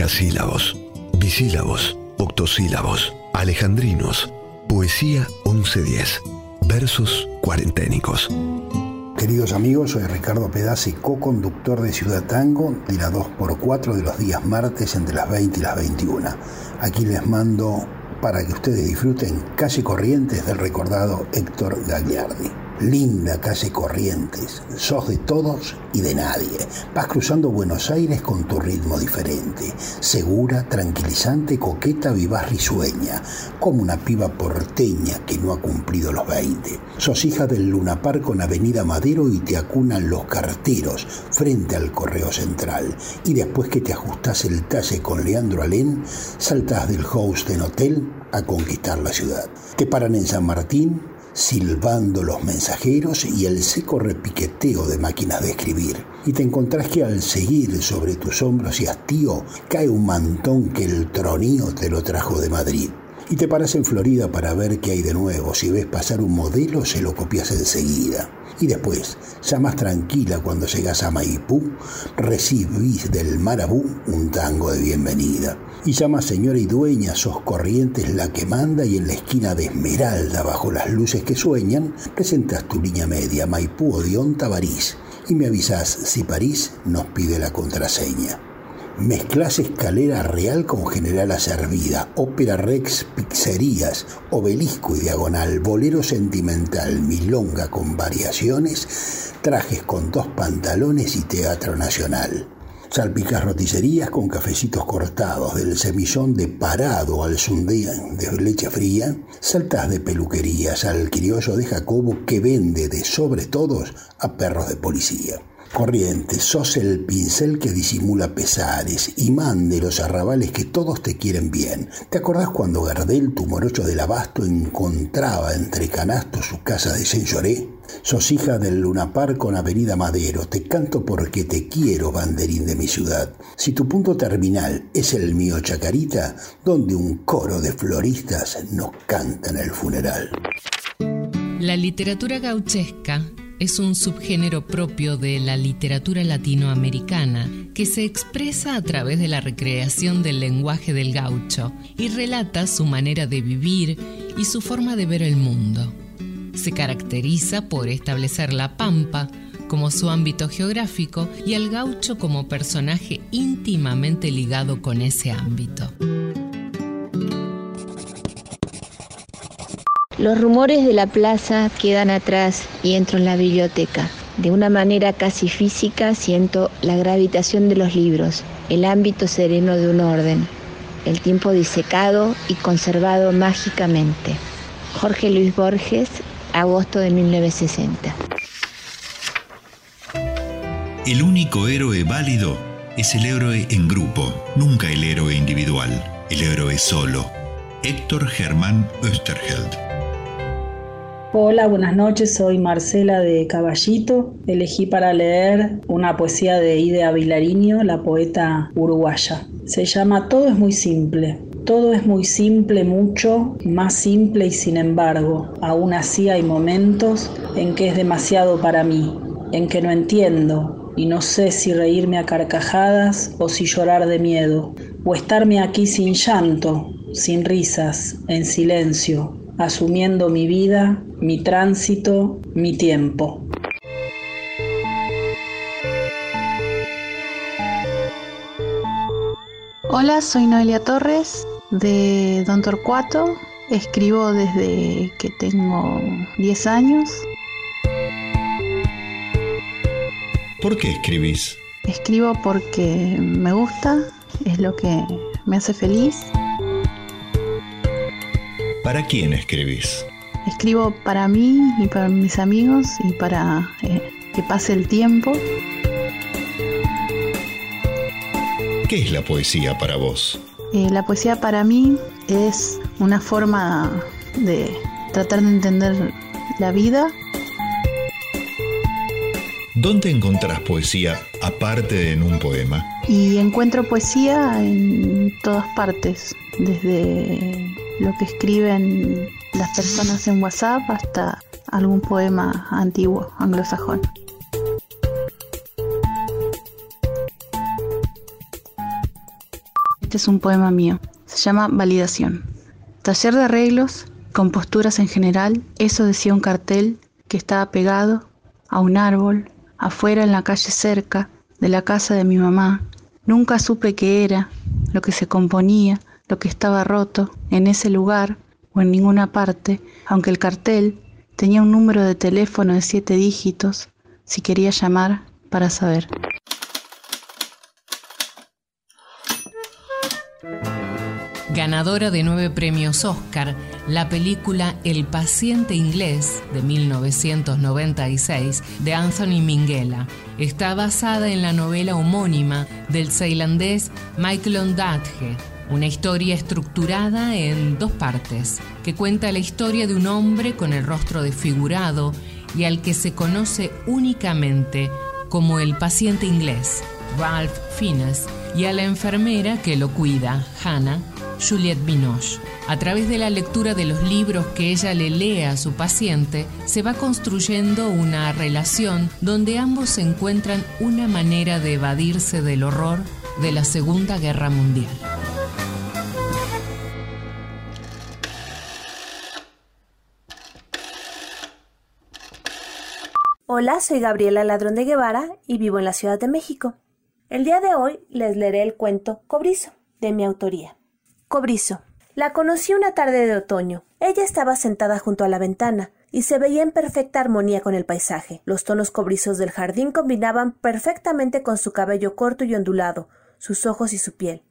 En decasílabos, bisílabos, octosílabos, alejandrinos, poesía 1110, versos cuarenténicos. Queridos amigos, soy Ricardo Pedazzi, co-conductor de Ciudad Tango de la 2x4 de los días martes entre las 20 y las 21. Aquí les mando para que ustedes disfruten Calle Corrientes del recordado Héctor Gagliardi. Linda calle Corrientes, sos de todos y de nadie. Vas cruzando Buenos Aires con tu ritmo diferente. Segura, tranquilizante, coqueta, vivaz, risueña. Como una piba porteña que no ha cumplido los 20. Sos hija del Lunapar con Avenida Madero y te acunan los carteros frente al Correo Central. Y después que te ajustas el talle con Leandro Alén, saltas del host en hotel a conquistar la ciudad. Te paran en San Martín silbando los mensajeros y el seco repiqueteo de máquinas de escribir. Y te encontrás que al seguir sobre tus hombros y hastío cae un mantón que el tronío te lo trajo de Madrid. Y te paras en Florida para ver qué hay de nuevo. Si ves pasar un modelo, se lo copias enseguida. Y después, ya más tranquila cuando llegas a Maipú, recibís del Marabú un tango de bienvenida y llama señora y dueña, sos corrientes la que manda y en la esquina de Esmeralda, bajo las luces que sueñan, presentas tu línea media, Maipú, Odión, Tabarís, y me avisas si París nos pide la contraseña. Mezclas escalera real con general servida, ópera rex, pizzerías, obelisco y diagonal, bolero sentimental, milonga con variaciones, trajes con dos pantalones y teatro nacional. Salpicas roticerías con cafecitos cortados, del semillón de parado al sundén de leche fría, saltas de peluquerías al criollo de Jacobo que vende de sobre todos a perros de policía. Corrientes, sos el pincel que disimula pesares, imán de los arrabales que todos te quieren bien. ¿Te acordás cuando Gardel, tu morocho del abasto, encontraba entre canastos su casa de Saint Sos hija del Lunapar con Avenida Madero. Te canto porque te quiero, banderín de mi ciudad. Si tu punto terminal es el mío Chacarita, donde un coro de floristas nos canta en el funeral. La literatura gauchesca es un subgénero propio de la literatura latinoamericana que se expresa a través de la recreación del lenguaje del gaucho y relata su manera de vivir y su forma de ver el mundo. Se caracteriza por establecer la pampa como su ámbito geográfico y al gaucho como personaje íntimamente ligado con ese ámbito. Los rumores de la plaza quedan atrás y entro en la biblioteca. De una manera casi física siento la gravitación de los libros, el ámbito sereno de un orden, el tiempo disecado y conservado mágicamente. Jorge Luis Borges, agosto de 1960. El único héroe válido es el héroe en grupo, nunca el héroe individual, el héroe solo. Héctor Germán Österheld. Hola, buenas noches, soy Marcela de Caballito. Elegí para leer una poesía de Idea Vilariño, la poeta uruguaya. Se llama Todo es muy simple. Todo es muy simple, mucho, más simple y sin embargo, aún así hay momentos en que es demasiado para mí, en que no entiendo y no sé si reírme a carcajadas o si llorar de miedo, o estarme aquí sin llanto, sin risas, en silencio, asumiendo mi vida, mi tránsito, mi tiempo. Hola, soy Noelia Torres de Don Torcuato. Escribo desde que tengo 10 años. ¿Por qué escribís? Escribo porque me gusta, es lo que me hace feliz. ¿Para quién escribís? Escribo para mí y para mis amigos y para eh, que pase el tiempo. ¿Qué es la poesía para vos? Eh, la poesía para mí es una forma de tratar de entender la vida. ¿Dónde encontrás poesía aparte de en un poema? Y encuentro poesía en todas partes, desde lo que escriben las personas en WhatsApp hasta algún poema antiguo anglosajón. Este es un poema mío. Se llama Validación. Taller de arreglos, con posturas en general, eso decía un cartel que estaba pegado a un árbol, afuera en la calle cerca de la casa de mi mamá. Nunca supe qué era, lo que se componía, lo que estaba roto en ese lugar o en ninguna parte, aunque el cartel Tenía un número de teléfono de siete dígitos si quería llamar para saber. Ganadora de nueve premios Oscar, la película El paciente inglés de 1996 de Anthony Minghella. Está basada en la novela homónima del ceilandés Michael Ondaatje, una historia estructurada en dos partes, que cuenta la historia de un hombre con el rostro desfigurado y al que se conoce únicamente como el paciente inglés, Ralph Fiennes, y a la enfermera que lo cuida, Hannah, Juliette Binoche. A través de la lectura de los libros que ella le lee a su paciente, se va construyendo una relación donde ambos encuentran una manera de evadirse del horror de la Segunda Guerra Mundial. Hola, soy Gabriela Ladrón de Guevara y vivo en la Ciudad de México. El día de hoy les leeré el cuento Cobrizo, de mi autoría. Cobrizo. La conocí una tarde de otoño. Ella estaba sentada junto a la ventana y se veía en perfecta armonía con el paisaje. Los tonos cobrizos del jardín combinaban perfectamente con su cabello corto y ondulado, sus ojos y su piel.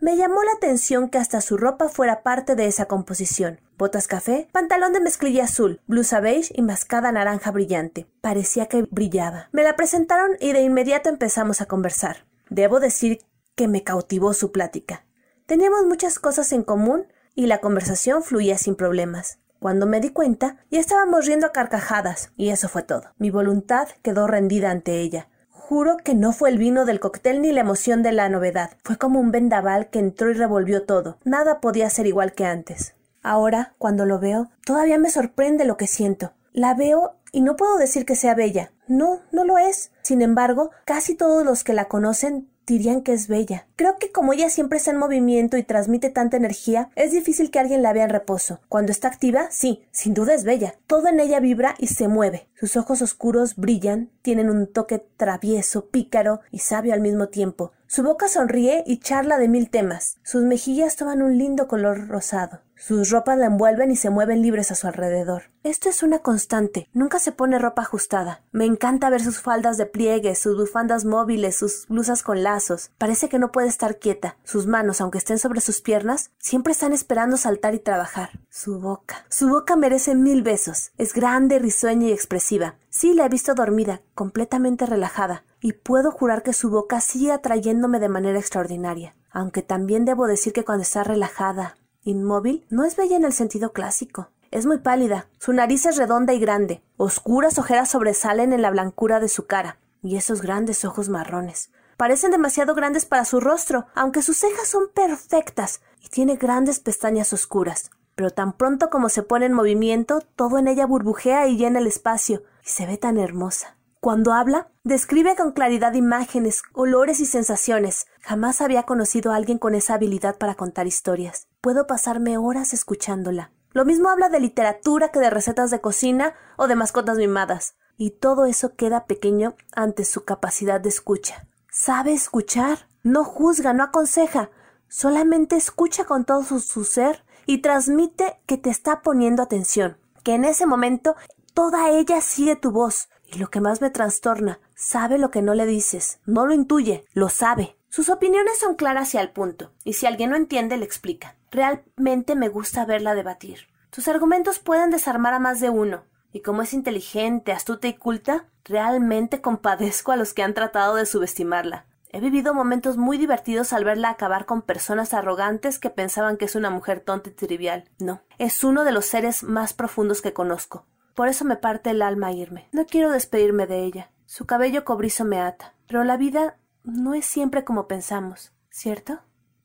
Me llamó la atención que hasta su ropa fuera parte de esa composición. Botas café, pantalón de mezclilla azul, blusa beige y mascada naranja brillante. Parecía que brillaba. Me la presentaron y de inmediato empezamos a conversar. Debo decir que me cautivó su plática. Teníamos muchas cosas en común y la conversación fluía sin problemas. Cuando me di cuenta, ya estábamos riendo a carcajadas, y eso fue todo. Mi voluntad quedó rendida ante ella. Juro que no fue el vino del cóctel ni la emoción de la novedad. Fue como un vendaval que entró y revolvió todo. Nada podía ser igual que antes. Ahora, cuando lo veo, todavía me sorprende lo que siento. La veo y no puedo decir que sea bella. No, no lo es. Sin embargo, casi todos los que la conocen dirían que es bella. Creo que como ella siempre está en movimiento y transmite tanta energía, es difícil que alguien la vea en reposo. Cuando está activa, sí, sin duda es bella. Todo en ella vibra y se mueve. Sus ojos oscuros brillan, tienen un toque travieso, pícaro y sabio al mismo tiempo. Su boca sonríe y charla de mil temas. Sus mejillas toman un lindo color rosado. Sus ropas la envuelven y se mueven libres a su alrededor. Esto es una constante. Nunca se pone ropa ajustada. Me encanta ver sus faldas de pliegue, sus bufandas móviles, sus blusas con lazos. Parece que no puede estar quieta. Sus manos, aunque estén sobre sus piernas, siempre están esperando saltar y trabajar. Su boca. Su boca merece mil besos. Es grande, risueña y expresiva. Sí, la he visto dormida, completamente relajada, y puedo jurar que su boca sigue atrayéndome de manera extraordinaria. Aunque también debo decir que cuando está relajada, Inmóvil no es bella en el sentido clásico. Es muy pálida, su nariz es redonda y grande, oscuras ojeras sobresalen en la blancura de su cara, y esos grandes ojos marrones. Parecen demasiado grandes para su rostro, aunque sus cejas son perfectas, y tiene grandes pestañas oscuras. Pero tan pronto como se pone en movimiento, todo en ella burbujea y llena el espacio, y se ve tan hermosa. Cuando habla, describe con claridad imágenes, olores y sensaciones. Jamás había conocido a alguien con esa habilidad para contar historias. Puedo pasarme horas escuchándola. Lo mismo habla de literatura que de recetas de cocina o de mascotas mimadas. Y todo eso queda pequeño ante su capacidad de escucha. Sabe escuchar, no juzga, no aconseja, solamente escucha con todo su, su ser y transmite que te está poniendo atención, que en ese momento toda ella sigue tu voz, y lo que más me trastorna, sabe lo que no le dices, no lo intuye, lo sabe. Sus opiniones son claras y al punto, y si alguien no entiende, le explica. Realmente me gusta verla debatir. Sus argumentos pueden desarmar a más de uno, y como es inteligente, astuta y culta, realmente compadezco a los que han tratado de subestimarla. He vivido momentos muy divertidos al verla acabar con personas arrogantes que pensaban que es una mujer tonta y trivial. No, es uno de los seres más profundos que conozco. Por eso me parte el alma irme. No quiero despedirme de ella. Su cabello cobrizo me ata. Pero la vida no es siempre como pensamos, ¿cierto?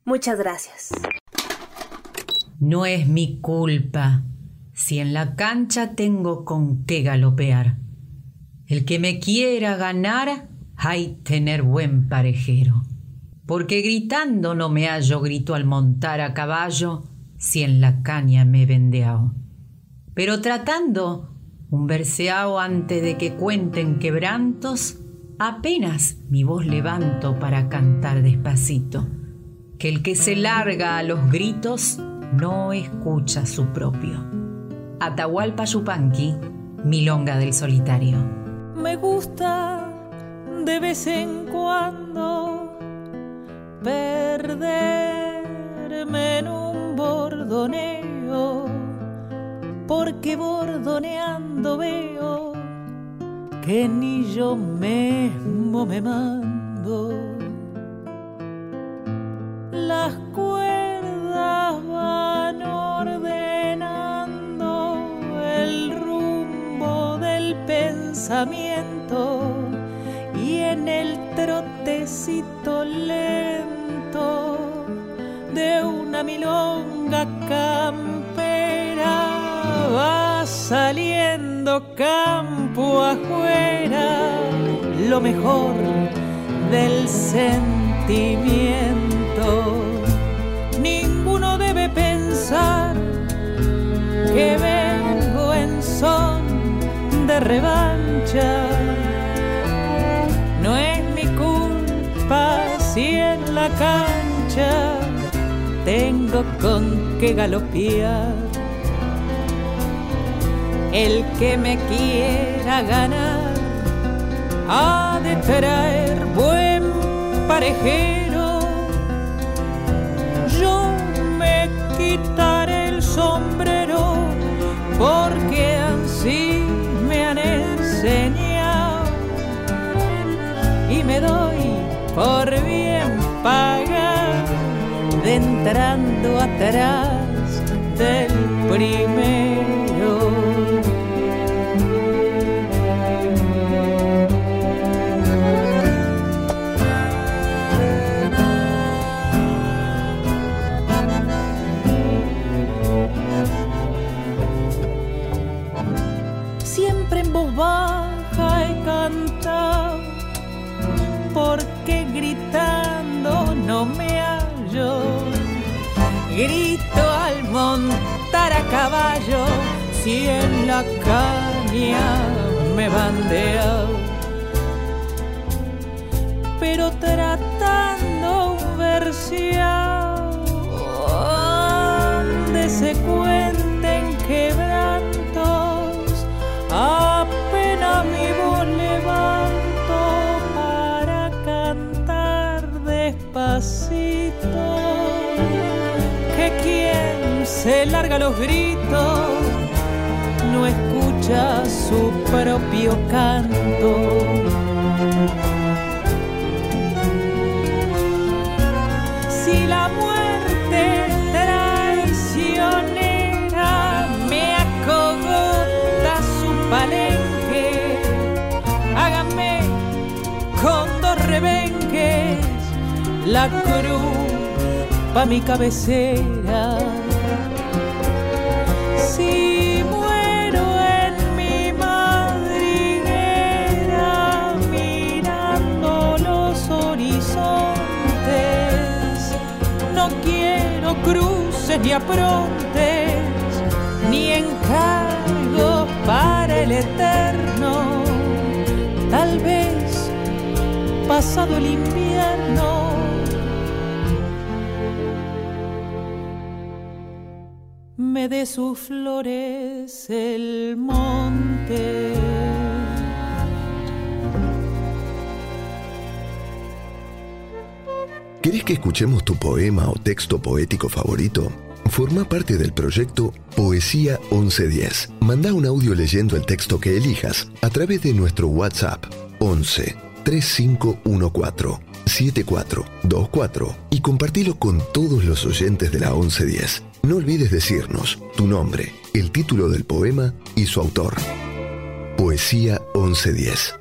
Muchas gracias. No es mi culpa si en la cancha tengo con qué galopear. El que me quiera ganar, hay tener buen parejero. Porque gritando no me hallo grito al montar a caballo si en la caña me he vendeado. Pero tratando un verseao antes de que cuenten quebrantos, apenas mi voz levanto para cantar despacito, que el que se larga a los gritos no escucha su propio. Atahualpa Yupanqui, Milonga del Solitario. Me gusta de vez en cuando perderme en un bordoneo, porque bordoneando veo que ni yo mismo me mando. Las cuerdas van ordenando el rumbo del pensamiento y en el trotecito lento de una milonga campera va saliendo campo afuera lo mejor del sentimiento. Ninguno debe pensar que vengo en son de revancha. No es mi culpa si en la cancha tengo con qué galopear. El que me quiera ganar ha de traer buen parejero. Yo me quitaré el sombrero porque así me han enseñado y me doy por bien pagar de entrando atrás del primero. Caballo, si en la caña me bandea. Pero tratando un versión donde se cuenten quebrantos, se larga los gritos no escucha su propio canto. Si la muerte traicionera me acogota su palenque, hágame con dos rebenques la cruz pa' mi cabecera. Ni aprontes, ni encargos para el eterno. Tal vez pasado el invierno. Me dé sus flores el monte. ¿Querés que escuchemos tu poema o texto poético favorito? Forma parte del proyecto Poesía 1110. Manda un audio leyendo el texto que elijas a través de nuestro WhatsApp 11 3514 7424 y compartilo con todos los oyentes de la 1110. No olvides decirnos tu nombre, el título del poema y su autor. Poesía 1110.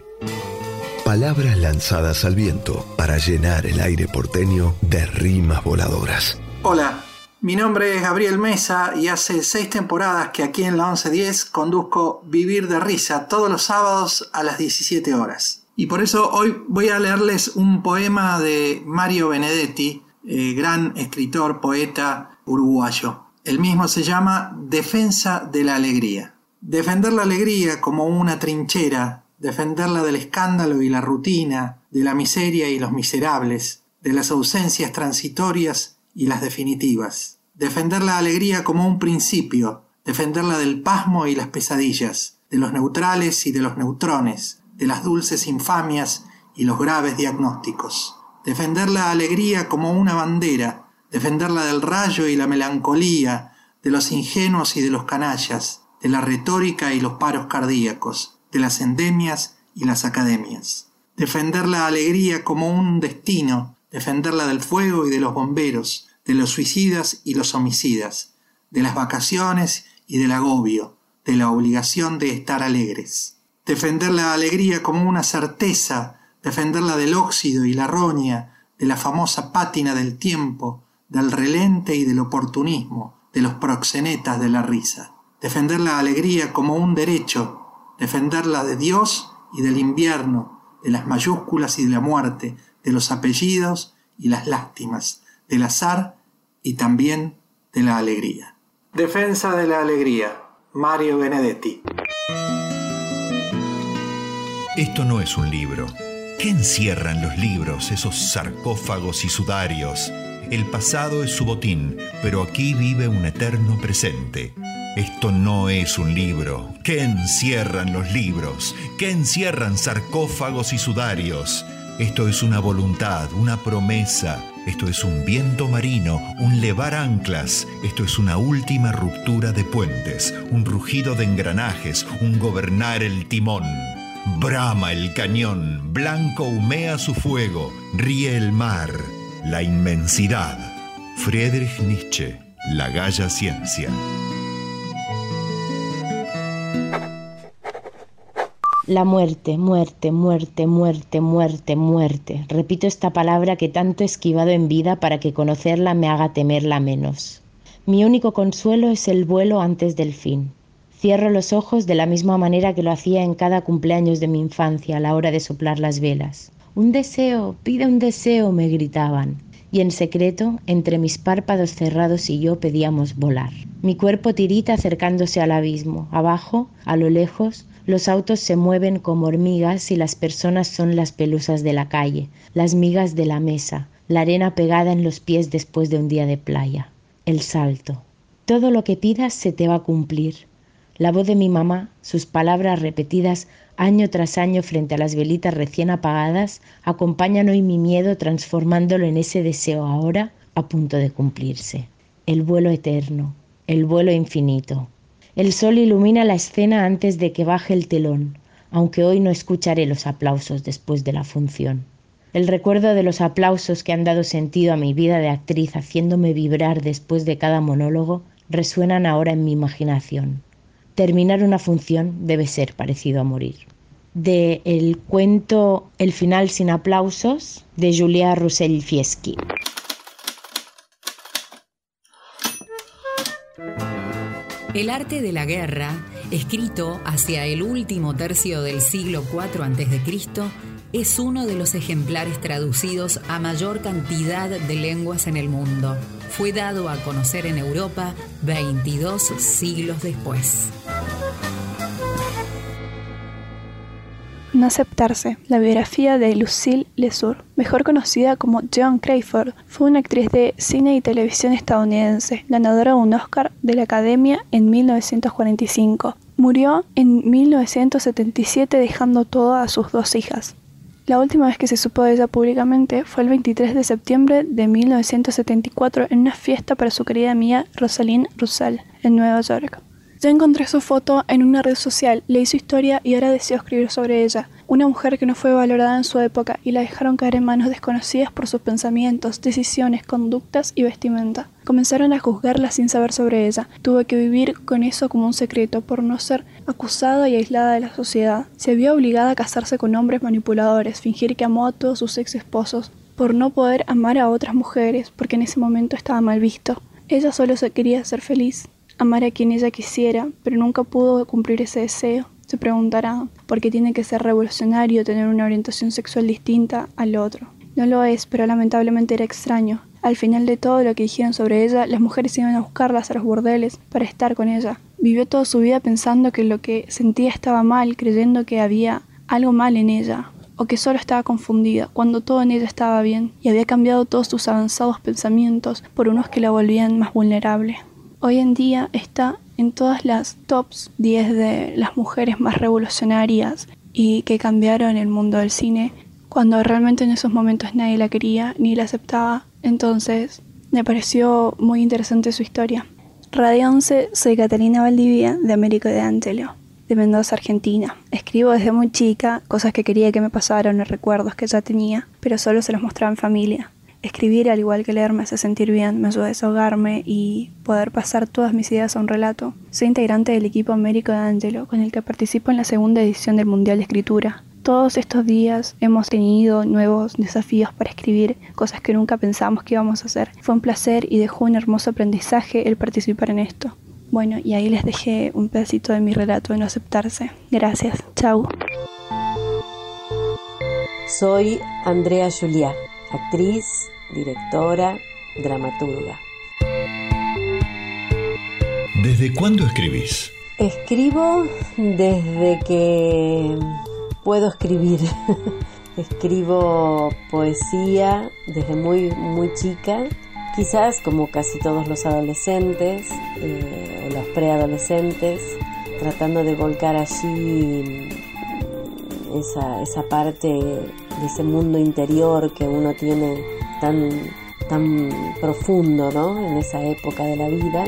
Palabras lanzadas al viento para llenar el aire porteño de rimas voladoras. Hola, mi nombre es Gabriel Mesa y hace seis temporadas que aquí en la 1110 conduzco Vivir de Risa todos los sábados a las 17 horas. Y por eso hoy voy a leerles un poema de Mario Benedetti, eh, gran escritor, poeta uruguayo. El mismo se llama Defensa de la Alegría. Defender la alegría como una trinchera, defenderla del escándalo y la rutina, de la miseria y los miserables, de las ausencias transitorias y las definitivas. Defender la alegría como un principio, defenderla del pasmo y las pesadillas, de los neutrales y de los neutrones, de las dulces infamias y los graves diagnósticos. Defender la alegría como una bandera, defenderla del rayo y la melancolía, de los ingenuos y de los canallas, de la retórica y los paros cardíacos, de las endemias y las academias. Defender la alegría como un destino, defenderla del fuego y de los bomberos, de los suicidas y los homicidas, de las vacaciones y del agobio, de la obligación de estar alegres. Defender la alegría como una certeza, defenderla del óxido y la roña, de la famosa pátina del tiempo, del relente y del oportunismo, de los proxenetas de la risa defender la alegría como un derecho, defenderla de Dios y del invierno, de las mayúsculas y de la muerte, de los apellidos y las lástimas, del azar y también de la alegría. Defensa de la alegría, Mario Benedetti. Esto no es un libro. ¿Qué encierran los libros, esos sarcófagos y sudarios? El pasado es su botín, pero aquí vive un eterno presente. Esto no es un libro. ¿Qué encierran los libros? ¿Qué encierran sarcófagos y sudarios? Esto es una voluntad, una promesa. Esto es un viento marino, un levar anclas. Esto es una última ruptura de puentes, un rugido de engranajes, un gobernar el timón. Brama el cañón, blanco humea su fuego, ríe el mar, la inmensidad. Friedrich Nietzsche, La Galla Ciencia. La muerte, muerte, muerte, muerte, muerte, muerte. Repito esta palabra que tanto he esquivado en vida para que conocerla me haga temerla menos. Mi único consuelo es el vuelo antes del fin. Cierro los ojos de la misma manera que lo hacía en cada cumpleaños de mi infancia a la hora de soplar las velas. Un deseo, pide un deseo, me gritaban. Y en secreto, entre mis párpados cerrados y yo pedíamos volar. Mi cuerpo tirita acercándose al abismo. Abajo, a lo lejos, los autos se mueven como hormigas y las personas son las pelusas de la calle, las migas de la mesa, la arena pegada en los pies después de un día de playa. El salto. Todo lo que pidas se te va a cumplir. La voz de mi mamá, sus palabras repetidas año tras año frente a las velitas recién apagadas, acompañan hoy mi miedo transformándolo en ese deseo ahora a punto de cumplirse. El vuelo eterno, el vuelo infinito. El sol ilumina la escena antes de que baje el telón, aunque hoy no escucharé los aplausos después de la función. El recuerdo de los aplausos que han dado sentido a mi vida de actriz haciéndome vibrar después de cada monólogo resuenan ahora en mi imaginación. Terminar una función debe ser parecido a morir. De el cuento El final sin aplausos de Julia Russell Fieschi. El arte de la guerra, escrito hacia el último tercio del siglo IV a.C., es uno de los ejemplares traducidos a mayor cantidad de lenguas en el mundo. Fue dado a conocer en Europa 22 siglos después. No aceptarse. La biografía de Lucille Lesur, mejor conocida como Joan Crayford, fue una actriz de cine y televisión estadounidense, ganadora de un Oscar de la Academia en 1945. Murió en 1977 dejando todo a sus dos hijas. La última vez que se supo de ella públicamente fue el 23 de septiembre de 1974 en una fiesta para su querida amiga Rosalind Russell en Nueva York. Encontré su foto en una red social, leí su historia y ahora deseo escribir sobre ella. Una mujer que no fue valorada en su época y la dejaron caer en manos desconocidas por sus pensamientos, decisiones, conductas y vestimenta. Comenzaron a juzgarla sin saber sobre ella. Tuve que vivir con eso como un secreto por no ser acusada y aislada de la sociedad. Se vio obligada a casarse con hombres manipuladores, fingir que amó a todos sus ex esposos, por no poder amar a otras mujeres, porque en ese momento estaba mal visto. Ella solo se quería ser feliz amar a quien ella quisiera, pero nunca pudo cumplir ese deseo. Se preguntará por qué tiene que ser revolucionario tener una orientación sexual distinta al otro. No lo es, pero lamentablemente era extraño. Al final de todo lo que dijeron sobre ella, las mujeres iban a buscarlas a los burdeles para estar con ella. Vivió toda su vida pensando que lo que sentía estaba mal, creyendo que había algo mal en ella, o que solo estaba confundida, cuando todo en ella estaba bien, y había cambiado todos sus avanzados pensamientos por unos que la volvían más vulnerable. Hoy en día está en todas las tops 10 de las mujeres más revolucionarias y que cambiaron el mundo del cine, cuando realmente en esos momentos nadie la quería ni la aceptaba. Entonces me pareció muy interesante su historia. Radio 11, soy Catalina Valdivia de Américo de Antelo, de Mendoza, Argentina. Escribo desde muy chica cosas que quería que me pasaran y recuerdos que ya tenía, pero solo se los mostraba en familia. Escribir, al igual que leer, me hace sentir bien, me ayuda a desahogarme y poder pasar todas mis ideas a un relato. Soy integrante del equipo Américo de Angelo, con el que participo en la segunda edición del Mundial de Escritura. Todos estos días hemos tenido nuevos desafíos para escribir, cosas que nunca pensamos que íbamos a hacer. Fue un placer y dejó un hermoso aprendizaje el participar en esto. Bueno, y ahí les dejé un pedacito de mi relato de no aceptarse. Gracias. Chau. Soy Andrea Juliá, actriz, directora, dramaturga. ¿Desde cuándo escribís? Escribo desde que puedo escribir. Escribo poesía desde muy, muy chica, quizás como casi todos los adolescentes eh, o los preadolescentes, tratando de volcar allí esa, esa parte de ese mundo interior que uno tiene tan, tan profundo ¿no? en esa época de la vida.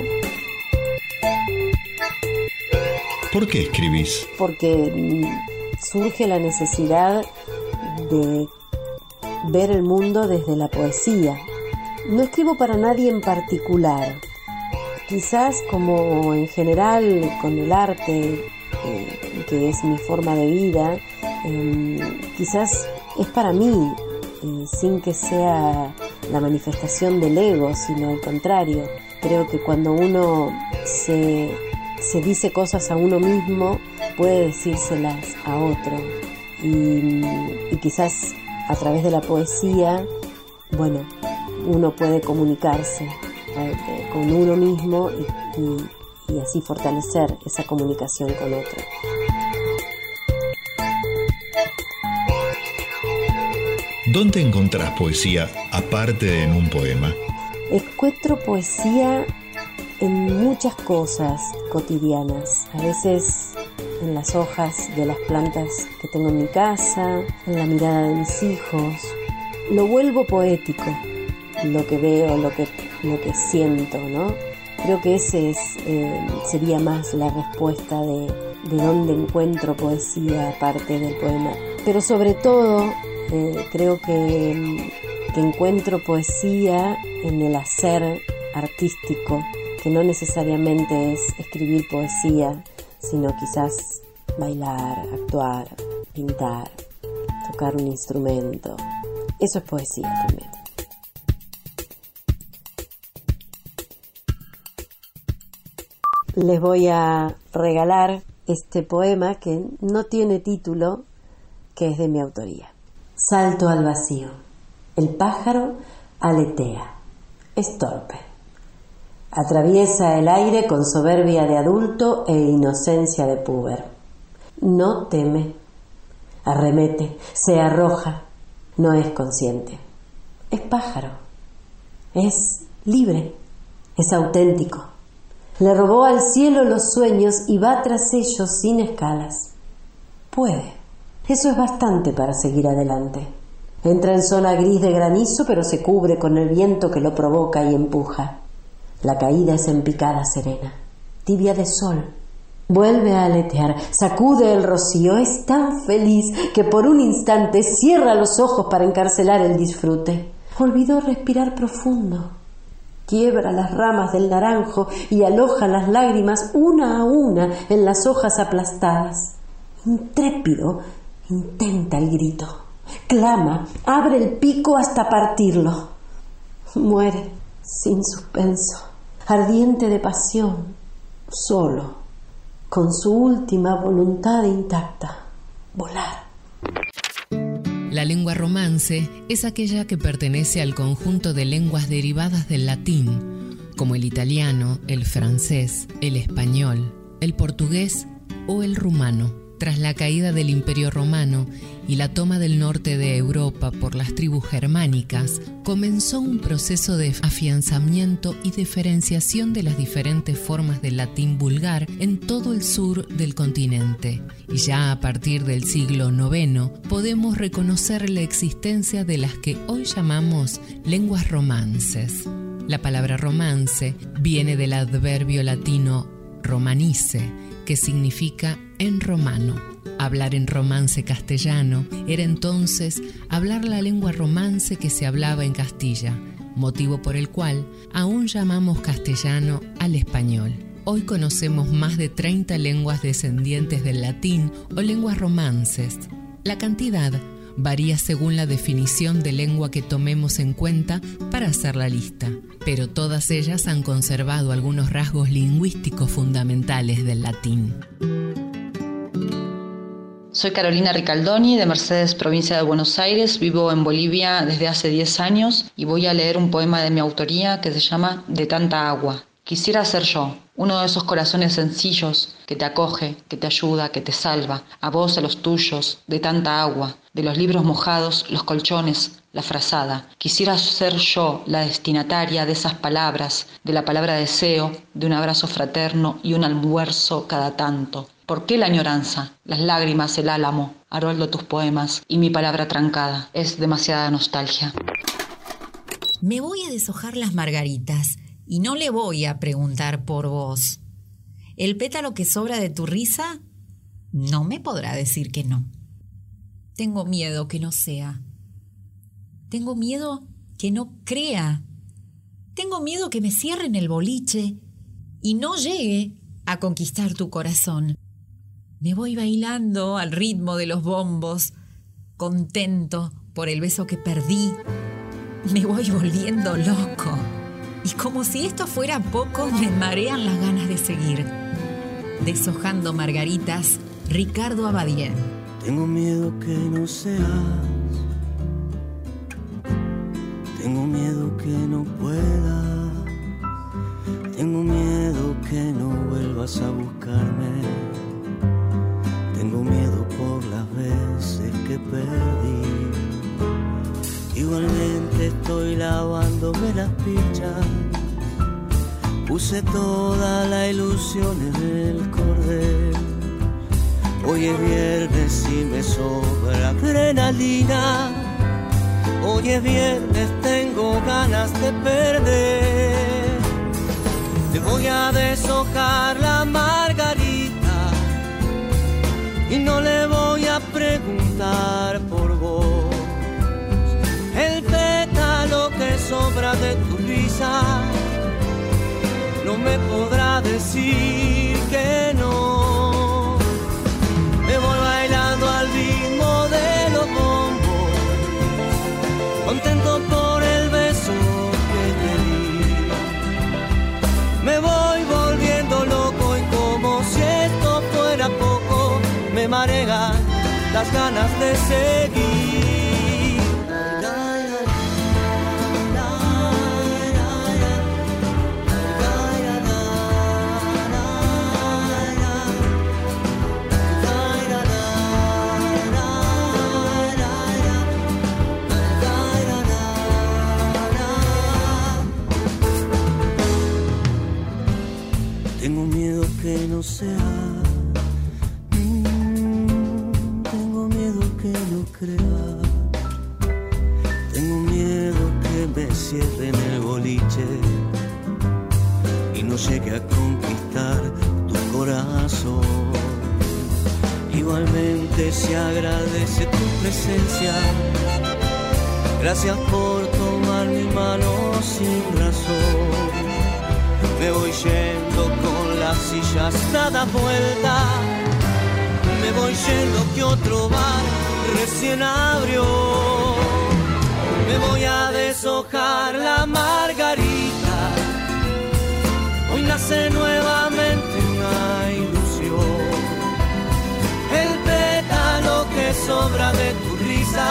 ¿Por qué escribís? Porque surge la necesidad de ver el mundo desde la poesía. No escribo para nadie en particular. Quizás como en general con el arte, eh, que es mi forma de vida, em, quizás es para mí, sin que sea la manifestación del ego, sino al contrario. Creo que cuando uno se, dice cosas a uno mismo, puede decírselas a otro. Y, quizás a través de la poesía, bueno, uno puede comunicarse eh, con uno mismo y así fortalecer esa comunicación con otro. ¿Dónde encontrás poesía aparte de en un poema? Encuentro poesía en muchas cosas cotidianas. A veces en las hojas de las plantas que tengo en mi casa, en la mirada de mis hijos. Lo vuelvo poético, lo que veo, lo que, lo que siento, ¿no? Creo que ese es, eh, sería más la respuesta de, de dónde encuentro poesía aparte del poema. Pero sobre todo eh, creo que, que encuentro poesía en el hacer artístico, que no necesariamente es escribir poesía, sino quizás bailar, actuar, pintar, tocar un instrumento. Eso es poesía también. Les voy a regalar este poema que no tiene título, que es de mi autoría. Salto al vacío. El pájaro aletea. Es torpe. Atraviesa el aire con soberbia de adulto e inocencia de puber. No teme, arremete, se arroja, no es consciente. Es pájaro, es libre, es auténtico. Le robó al cielo los sueños y va tras ellos sin escalas. Puede. Eso es bastante para seguir adelante. Entra en zona gris de granizo, pero se cubre con el viento que lo provoca y empuja. La caída es en picada serena, tibia de sol. Vuelve a aletear, sacude el rocío, es tan feliz que por un instante cierra los ojos para encarcelar el disfrute. Olvidó respirar profundo. Quiebra las ramas del naranjo y aloja las lágrimas una a una en las hojas aplastadas. Intrépido, intenta el grito. Clama, abre el pico hasta partirlo. Muere sin suspenso, ardiente de pasión, solo, con su última voluntad intacta, volar. La lengua romance es aquella que pertenece al conjunto de lenguas derivadas del latín, como el italiano, el francés, el español, el portugués o el rumano. Tras la caída del Imperio Romano y la toma del norte de Europa por las tribus germánicas, comenzó un proceso de afianzamiento y diferenciación de las diferentes formas del latín vulgar en todo el sur del continente. Y ya a partir del siglo IX podemos reconocer la existencia de las que hoy llamamos lenguas romances. La palabra romance viene del adverbio latino romanice, que significa en romano. Hablar en romance castellano era entonces hablar la lengua romance que se hablaba en Castilla, motivo por el cual aún llamamos castellano al español. Hoy conocemos más de 30 lenguas descendientes del latín o lenguas romances. La cantidad varía según la definición de lengua que tomemos en cuenta para hacer la lista, pero todas ellas han conservado algunos rasgos lingüísticos fundamentales del latín. Soy Carolina Ricaldoni de Mercedes, provincia de Buenos Aires. Vivo en Bolivia desde hace 10 años y voy a leer un poema de mi autoría que se llama De tanta agua. Quisiera ser yo, uno de esos corazones sencillos que te acoge, que te ayuda, que te salva, a vos, a los tuyos, de tanta agua, de los libros mojados, los colchones, la frazada. Quisiera ser yo la destinataria de esas palabras, de la palabra deseo, de un abrazo fraterno y un almuerzo cada tanto. ¿Por qué la añoranza, las lágrimas, el álamo, Haroldo tus poemas y mi palabra trancada? Es demasiada nostalgia. Me voy a deshojar las margaritas y no le voy a preguntar por vos. ¿El pétalo que sobra de tu risa? No me podrá decir que no. Tengo miedo que no sea. Tengo miedo que no crea. Tengo miedo que me cierren el boliche y no llegue a conquistar tu corazón. Me voy bailando al ritmo de los bombos, contento por el beso que perdí. Me voy volviendo loco. Y como si esto fuera poco, me marean las ganas de seguir. Deshojando margaritas, Ricardo Abadien. Tengo miedo que no seas. Tengo miedo que no puedas. Tengo miedo que no vuelvas a buscarme. Tengo miedo por las veces que perdí Igualmente estoy lavándome las pichas. Puse toda la ilusión en el cordel. Hoy es viernes y me sobra adrenalina. Hoy es viernes, tengo ganas de perder. Te voy a deshojar la margarita y no le voy a preguntar por vos el pétalo que sobra de tu risa no me podrá decir que no. Las ganas de seguir. no sea. Me cierren el boliche y no llegue a conquistar tu corazón. Igualmente se agradece tu presencia. Gracias por tomar mi mano sin razón. Me voy yendo con las sillas dada vuelta. Me voy yendo que otro bar recién abrió. Me voy a deshojar la margarita. Hoy nace nuevamente una ilusión. El pétalo que sobra de tu risa.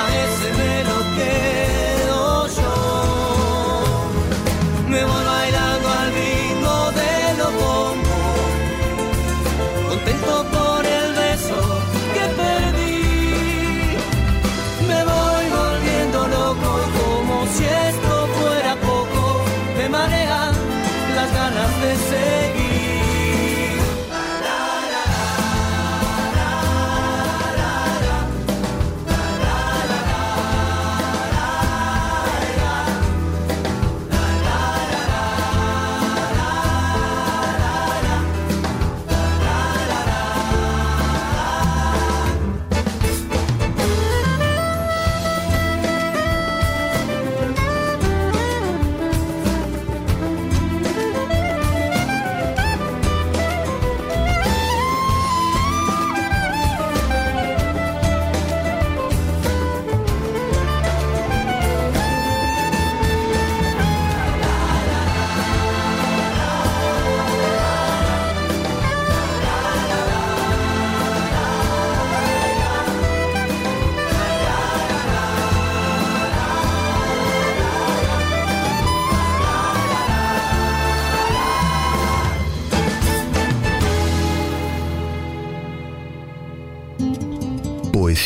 A ese me lo quedo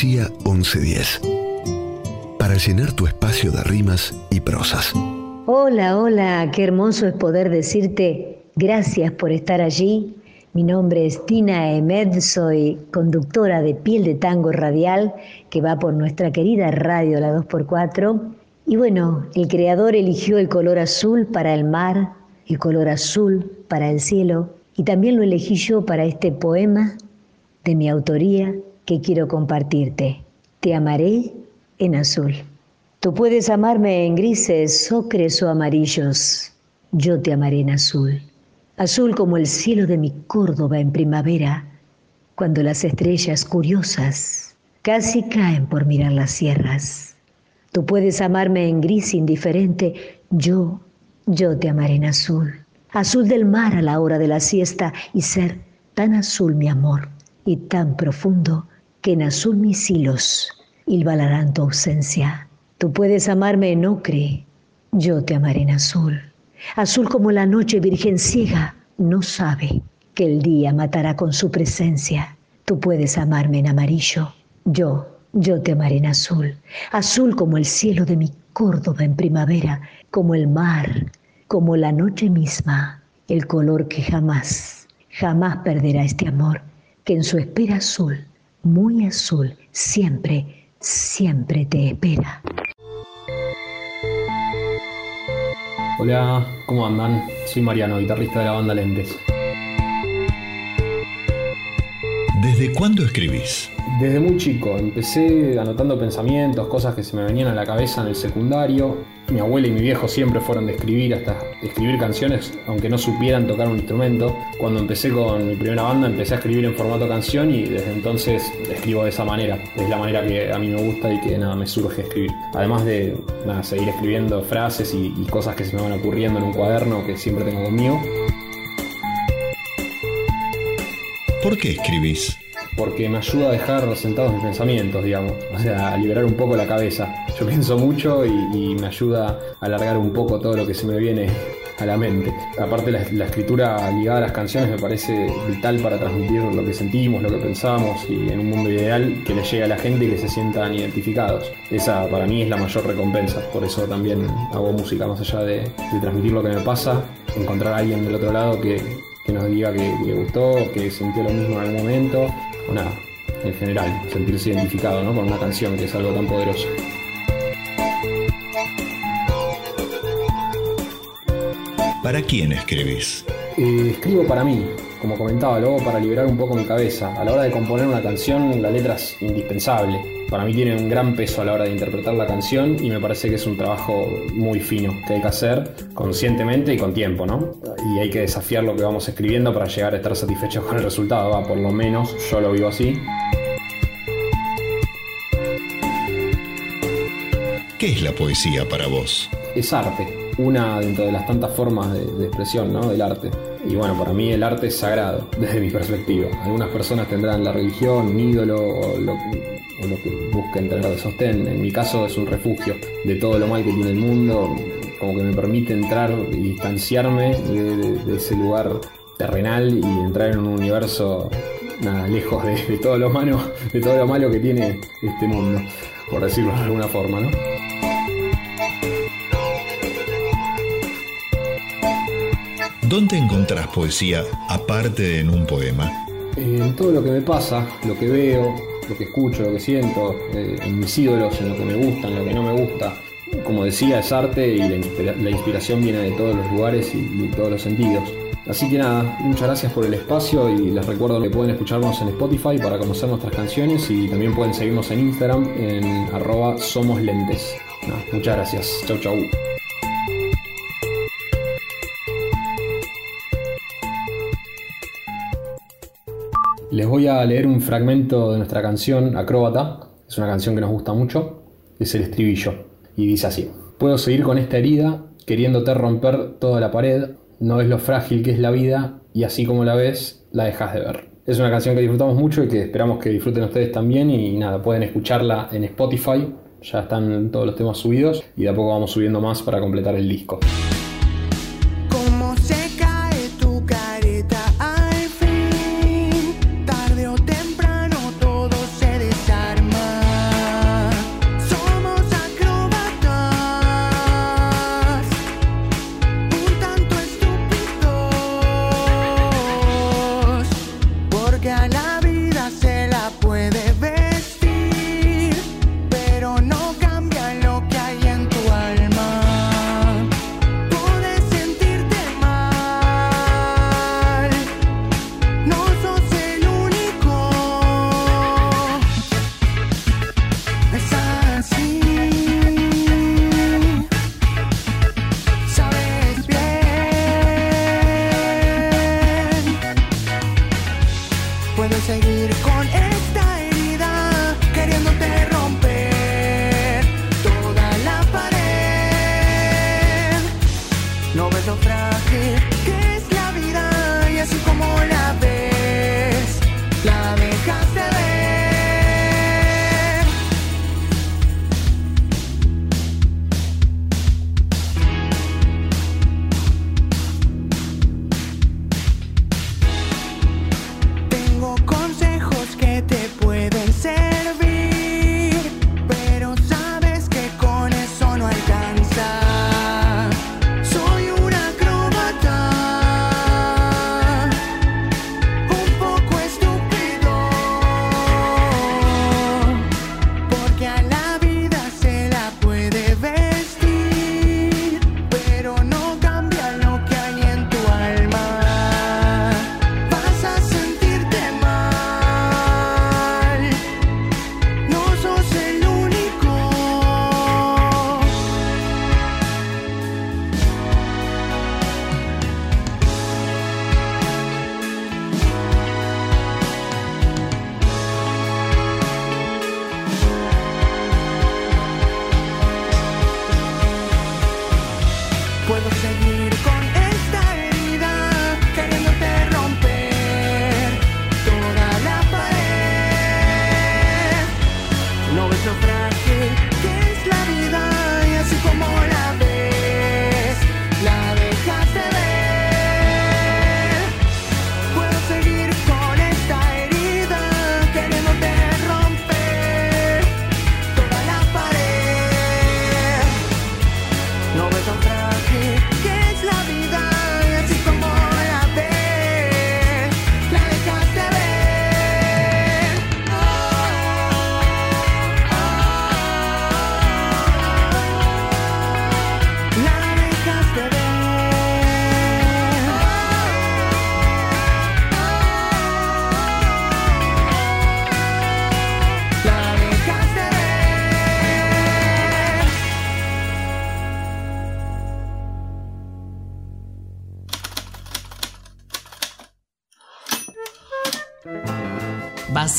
Poesía 1110. Para llenar tu espacio de rimas y prosas. Hola, hola, qué hermoso es poder decirte gracias por estar allí. Mi nombre es Tina Emed, soy conductora de Piel de Tango Radial que va por nuestra querida radio La 2x4. Y bueno, el creador eligió el color azul para el mar, el color azul para el cielo y también lo elegí yo para este poema de mi autoría que quiero compartirte. Te amaré en azul. Tú puedes amarme en grises, ocres o amarillos. Yo te amaré en azul. Azul como el cielo de mi Córdoba en primavera, cuando las estrellas curiosas casi caen por mirar las sierras. Tú puedes amarme en gris indiferente, yo, yo te amaré en azul. Azul del mar a la hora de la siesta y ser tan azul mi amor y tan profundo que en azul mis hilos hilvalarán tu ausencia. Tú puedes amarme en ocre, yo te amaré en azul. Azul como la noche virgen ciega, no sabe que el día matará con su presencia. Tú puedes amarme en amarillo, yo, yo te amaré en azul. Azul como el cielo de mi Córdoba en primavera, como el mar, como la noche misma, el color que jamás, jamás perderá este amor, que en su espera azul, muy azul, siempre, siempre te espera. Hola, ¿cómo andan? Soy Mariano, guitarrista de la banda Lentes. ¿Desde cuándo escribís? Desde muy chico, empecé anotando pensamientos, cosas que se me venían a la cabeza en el secundario. Mi abuela y mi viejo siempre fueron de escribir, hasta escribir canciones, aunque no supieran tocar un instrumento. Cuando empecé con mi primera banda, empecé a escribir en formato canción y desde entonces escribo de esa manera. Es la manera que a mí me gusta y que nada, me surge escribir. Además de seguir escribiendo frases y, y cosas que se me van ocurriendo en un cuaderno que siempre tengo conmigo. ¿Por qué escribís? porque me ayuda a dejar sentados mis pensamientos, digamos, o sea, a liberar un poco la cabeza. Yo pienso mucho y, me ayuda a alargar un poco todo lo que se me viene a la mente. Aparte la, escritura ligada a las canciones me parece vital para transmitir lo que sentimos, lo que pensamos y en un mundo ideal que le llegue a la gente y que se sientan identificados. Esa para mí es la mayor recompensa, por eso también hago música, más allá de transmitir lo que me pasa, encontrar a alguien del otro lado que, que nos diga que le gustó, que sintió lo mismo en algún momento o nada, en general, sentirse identificado ¿no? con una canción que es algo tan poderoso. ¿Para quién escribís? Eh, escribo para mí, como comentaba, luego para liberar un poco mi cabeza. A la hora de componer una canción, la letra es indispensable. Para mí tiene un gran peso a la hora de interpretar la canción y me parece que es un trabajo muy fino que hay que hacer conscientemente y con tiempo, ¿no? Y hay que desafiar lo que vamos escribiendo para llegar a estar satisfechos con el resultado, ¿va? por lo menos yo lo vivo así. ¿Qué es la poesía para vos? Es arte, una dentro de las tantas formas de, de, expresión ¿no? del arte. Y bueno, para mí el arte es sagrado, desde mi perspectiva. Algunas personas tendrán la religión, un ídolo o lo, que busquen tener de sostén. En mi caso es un refugio de todo lo mal que tiene el mundo, como que me permite entrar y distanciarme de ese lugar terrenal y entrar en un universo nada lejos de, de, todo lo malo, de todo lo malo que tiene este mundo, por decirlo de alguna forma, ¿no? ¿Dónde encontrás poesía aparte de en un poema? En todo lo que me pasa, lo que veo, lo que escucho, lo que siento, eh, en mis ídolos, en lo que me gusta, en lo que no me gusta. Como decía, es arte y la, inspira la inspiración viene de todos los lugares y, y todos los sentidos. Así que nada, muchas gracias por el espacio y les recuerdo que pueden escucharnos en Spotify para conocer nuestras canciones y también pueden seguirnos en Instagram en arroba muchas gracias, chau chau. Les voy a leer un fragmento de nuestra canción Acróbata. Es una canción que nos gusta mucho. Es el estribillo. Y dice así. Puedo seguir con esta herida, queriéndote romper toda la pared. No ves lo frágil que es la vida y así como la ves, la dejas de ver. Es una canción que disfrutamos mucho y que esperamos que disfruten ustedes también. Y nada, pueden escucharla en Spotify. Ya están todos los temas subidos y de a poco vamos subiendo más para completar el disco.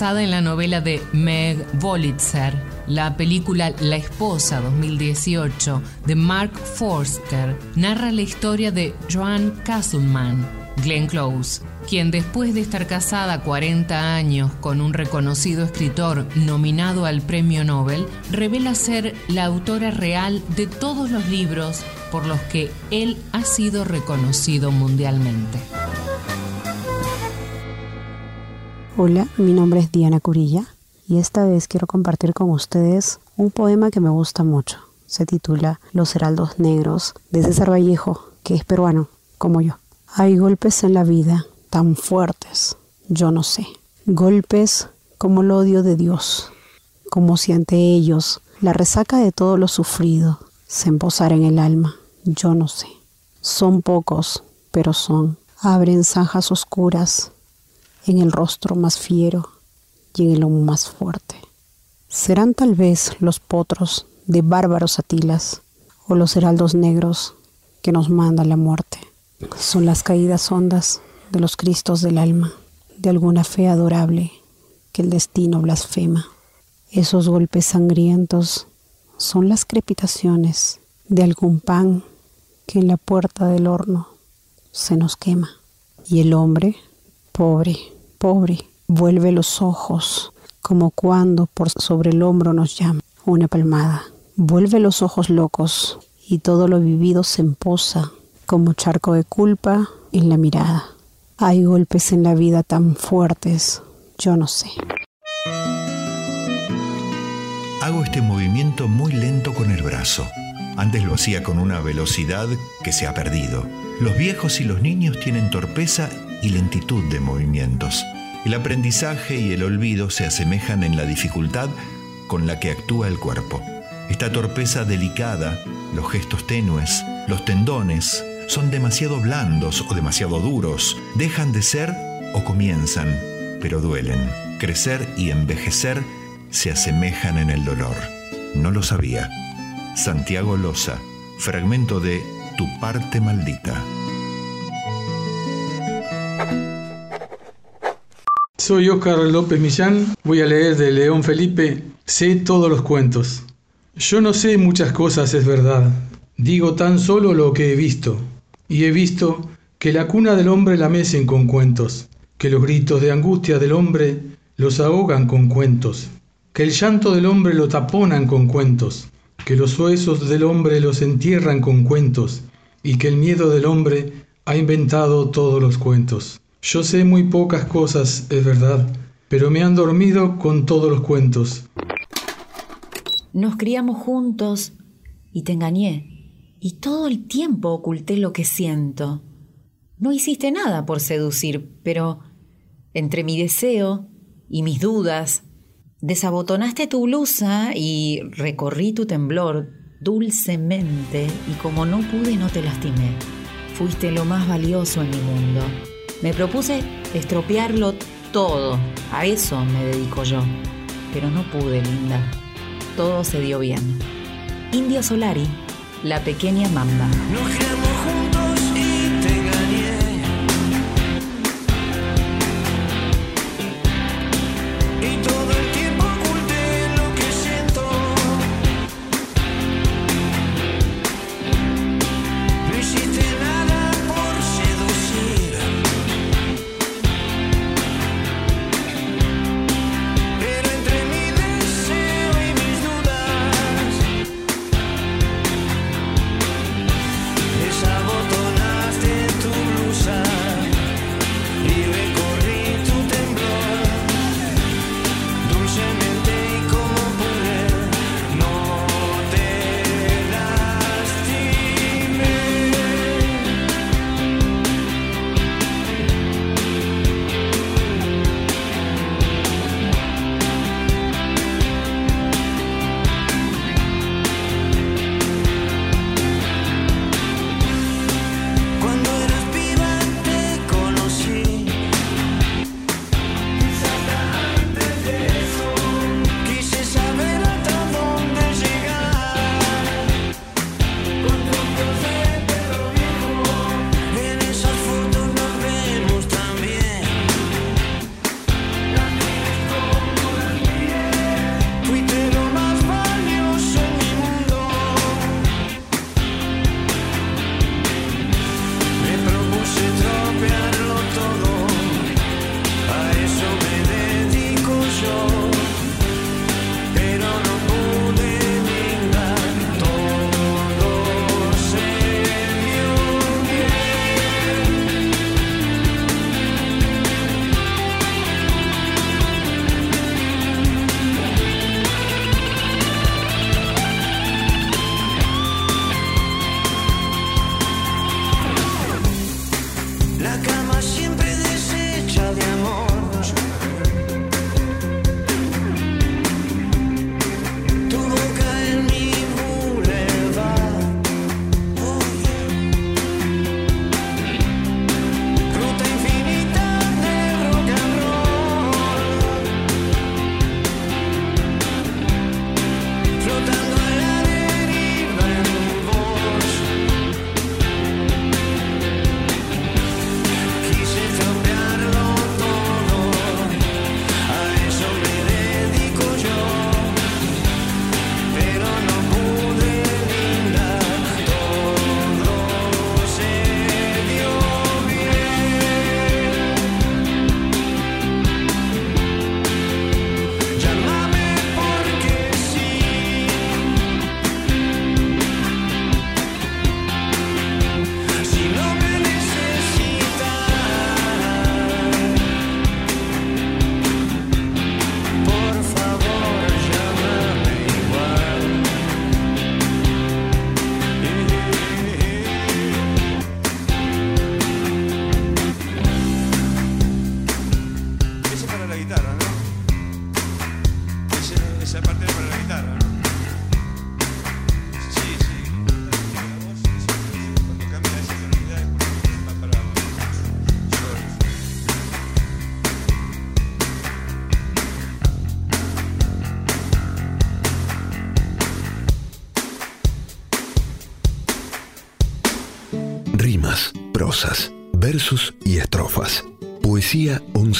Basada en la novela de Meg Wolitzer. La película La esposa 2018 de Mark Forster narra la historia de Joan Castleman, Glenn Close, quien después de estar casada 40 años con un reconocido escritor nominado al Premio Nobel, revela ser la autora real de todos los libros por los que él ha sido reconocido mundialmente. Hola, mi nombre es Diana Curilla y esta vez quiero compartir con ustedes un poema que me gusta mucho. Se titula Los Heraldos Negros de César Vallejo, que es peruano, como yo. Hay golpes en la vida tan fuertes, yo no sé. Golpes como el odio de Dios, como si ante ellos la resaca de todo lo sufrido se emposara en el alma, yo no sé. Son pocos, pero son. Abren zanjas oscuras en el rostro más fiero y en el lomo más fuerte. Serán tal vez los potros de bárbaros atilas o los heraldos negros que nos manda la muerte. Son las caídas hondas de los cristos del alma, de alguna fe adorable que el destino blasfema. Esos golpes sangrientos son las crepitaciones de algún pan que en la puerta del horno se nos quema. Y el hombre, pobre, pobre, vuelve los ojos como cuando por sobre el hombro nos llama una palmada. Vuelve los ojos locos y todo lo vivido se emposa como charco de culpa en la mirada. Hay golpes en la vida tan fuertes, yo no sé. Hago este movimiento muy lento con el brazo. Antes lo hacía con una velocidad que se ha perdido. Los viejos y los niños tienen torpeza y lentitud de movimientos. El aprendizaje y el olvido se asemejan en la dificultad con la que actúa el cuerpo. Esta torpeza delicada, los gestos tenues, los tendones, son demasiado blandos o demasiado duros, dejan de ser o comienzan, pero duelen. Crecer y envejecer se asemejan en el dolor. No lo sabía. Santiago Loza, fragmento de Tu parte maldita. Soy Óscar López Millán, voy a leer de León Felipe, sé todos los cuentos. Yo no sé muchas cosas, es verdad, digo tan solo lo que he visto, y he visto que la cuna del hombre la mecen con cuentos, que los gritos de angustia del hombre los ahogan con cuentos, que el llanto del hombre lo taponan con cuentos, que los huesos del hombre los entierran con cuentos, y que el miedo del hombre ha inventado todos los cuentos. Yo sé muy pocas cosas, es verdad, pero me han dormido con todos los cuentos. Nos criamos juntos y te engañé, y todo el tiempo oculté lo que siento. No hiciste nada por seducir, pero entre mi deseo y mis dudas, desabotonaste tu blusa y recorrí tu temblor dulcemente y como no pude no te lastimé. Fuiste lo más valioso en mi mundo. Me propuse estropearlo todo, a eso me dedico yo. Pero no pude, linda. Todo se dio bien. Indio Solari, la pequeña mamba.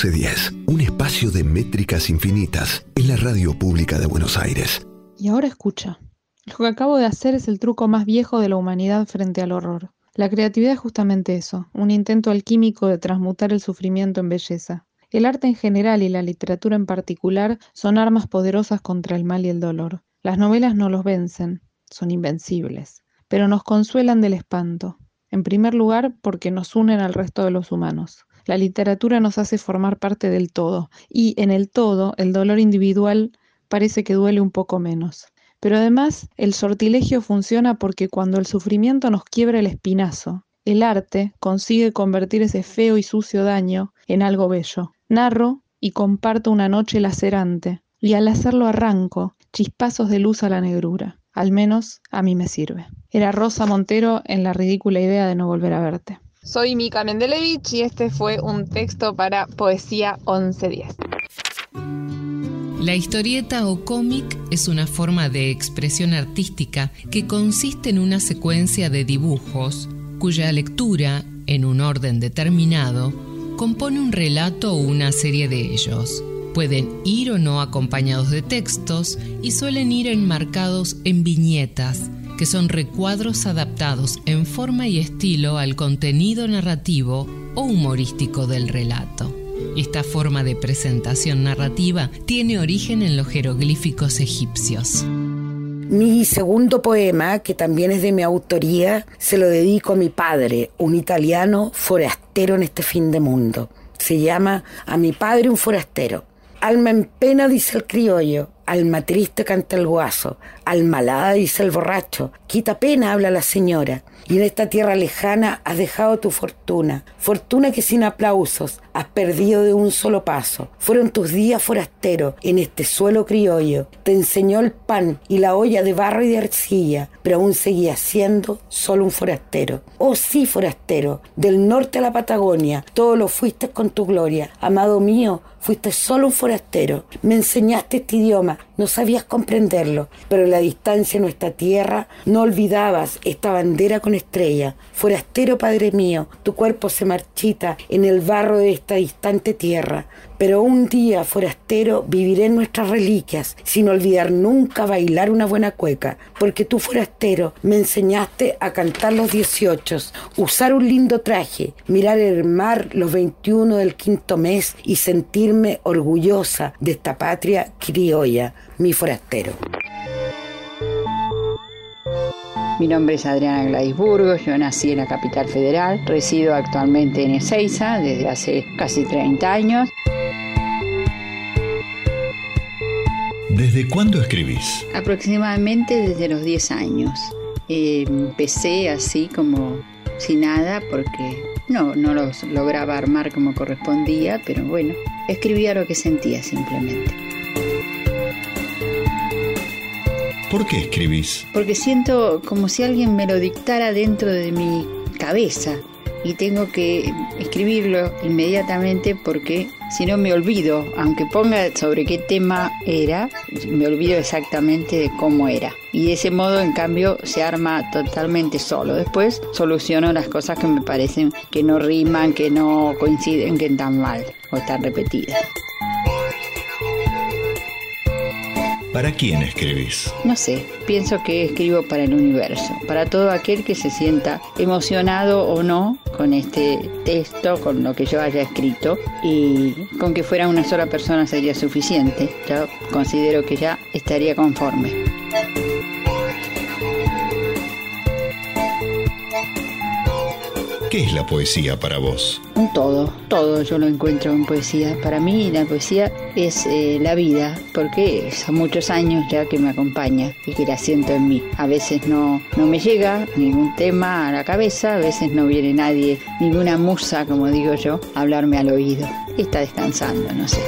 1410, un espacio de métricas infinitas en la radio pública de Buenos Aires. Y ahora escucha. Lo que acabo de hacer es el truco más viejo de la humanidad frente al horror. La creatividad es justamente eso, un intento alquímico de transmutar el sufrimiento en belleza. El arte en general y la literatura en particular son armas poderosas contra el mal y el dolor. Las novelas no los vencen, son invencibles, pero nos consuelan del espanto, en primer lugar porque nos unen al resto de los humanos. La literatura nos hace formar parte del todo, y en el todo el dolor individual parece que duele un poco menos. Pero además, el sortilegio funciona porque cuando el sufrimiento nos quiebra el espinazo, el arte consigue convertir ese feo y sucio daño en algo bello. Narro y comparto una noche lacerante, y al hacerlo arranco chispazos de luz a la negrura. Al menos a mí me sirve. Era Rosa Montero en la ridícula idea de no volver a verte. Soy Mika Mendelevich y este fue un texto para Poesía 1110. La historieta o cómic es una forma de expresión artística que consiste en una secuencia de dibujos cuya lectura, en un orden determinado, compone un relato o una serie de ellos. Pueden ir o no acompañados de textos y suelen ir enmarcados en viñetas, que son recuadros adaptados en forma y estilo al contenido narrativo o humorístico del relato. Esta forma de presentación narrativa tiene origen en los jeroglíficos egipcios. Mi segundo poema, que también es de mi autoría, se lo dedico a mi padre, un italiano forastero en este fin de mundo. Se llama A mi padre un forastero. Alma en pena, dice el criollo, alma triste canta el guaso, alma alada dice el borracho, quita pena habla la señora. Y en esta tierra lejana has dejado tu fortuna, fortuna que sin aplausos has perdido de un solo paso. Fueron tus días forasteros en este suelo criollo. Te enseñó el pan y la olla de barro y de arcilla, pero aún seguías siendo solo un forastero. Oh sí, forastero, del norte a la Patagonia, todo lo fuiste con tu gloria. Amado mío, fuiste solo un forastero. Me enseñaste este idioma, no sabías comprenderlo, pero en la distancia de nuestra tierra no olvidabas esta bandera con estrella. Forastero, Padre mío, tu cuerpo se marchita en el barro de esta distante tierra, pero un día, forastero, viviré en nuestras reliquias, sin olvidar nunca bailar una buena cueca, porque tú, forastero, me enseñaste a cantar los dieciochos, usar un lindo traje, mirar el mar los 21 del quinto mes y sentirme orgullosa de esta patria criolla, mi forastero. Mi nombre es Adriana Gladys Burgos, yo nací en la capital federal, resido actualmente en Ezeiza desde hace casi 30 años. ¿Desde cuándo escribís? Aproximadamente desde los 10 años. Eh, empecé así como sin nada porque no, no los lograba armar como correspondía, pero bueno, escribía lo que sentía simplemente. ¿Por qué escribís? Porque siento como si alguien me lo dictara dentro de mi cabeza y tengo que escribirlo inmediatamente porque si no me olvido, aunque ponga sobre qué tema era, me olvido exactamente de cómo era. Y de ese modo, en cambio, se arma totalmente solo. Después soluciono las cosas que me parecen que no riman, que no coinciden, que están mal o están repetidas. ¿Para quién escribís? No sé, pienso que escribo para el universo, para todo aquel que se sienta emocionado o no con este texto, con lo que yo haya escrito, y con que fuera una sola persona sería suficiente. Yo considero que ya estaría conforme. ¿Qué es la poesía para vos? Un todo, todo yo lo encuentro en poesía. Para mí la poesía es eh, la vida, porque son muchos años ya que me acompaña y que la siento en mí. A veces no, no me llega ningún tema a la cabeza, a veces no viene nadie, ninguna musa, como digo yo, a hablarme al oído. Está descansando, no sé.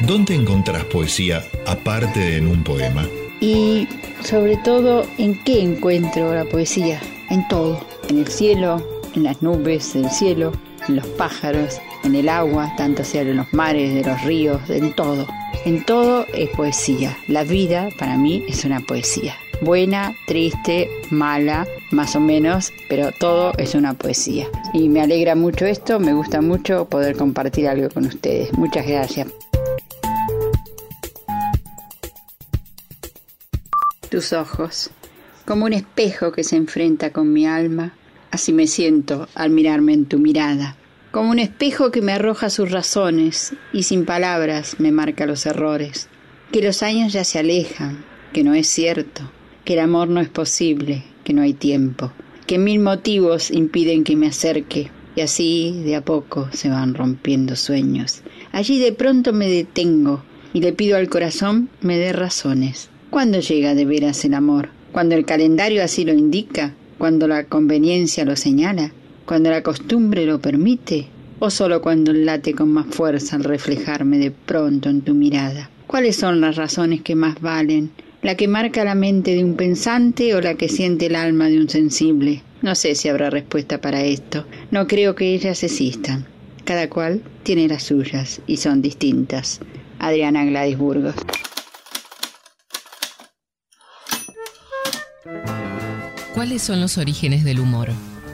¿Dónde encontrás poesía aparte de en un poema? Y sobre todo, ¿en qué encuentro la poesía? En todo. En el cielo, en las nubes del cielo, en los pájaros, en el agua, tanto sea en los mares, de los ríos, en todo. En todo es poesía. La vida para mí es una poesía. buena, triste, mala, más o menos, pero todo es una poesía. Y me alegra mucho esto, me gusta mucho poder compartir algo con ustedes. Muchas gracias. Tus ojos, como un espejo que se enfrenta con mi alma, así me siento al mirarme en tu mirada como un espejo que me arroja sus razones y sin palabras me marca los errores, que los años ya se alejan, que no es cierto, que el amor no es posible, que no hay tiempo, que mil motivos impiden que me acerque, y así de a poco se van rompiendo sueños. Allí de pronto me detengo y le pido al corazón me dé razones. ¿Cuándo llega de veras el amor? ¿Cuando el calendario así lo indica? ¿Cuando la conveniencia lo señala? cuando la costumbre lo permite, o solo cuando late con más fuerza al reflejarme de pronto en tu mirada? ¿Cuáles son las razones que más valen? ¿La que marca la mente de un pensante o la que siente el alma de un sensible? No sé si habrá respuesta para esto. No creo que ellas existan. Cada cual tiene las suyas y son distintas. Adriana Burgos. ¿Cuáles son los orígenes del humor?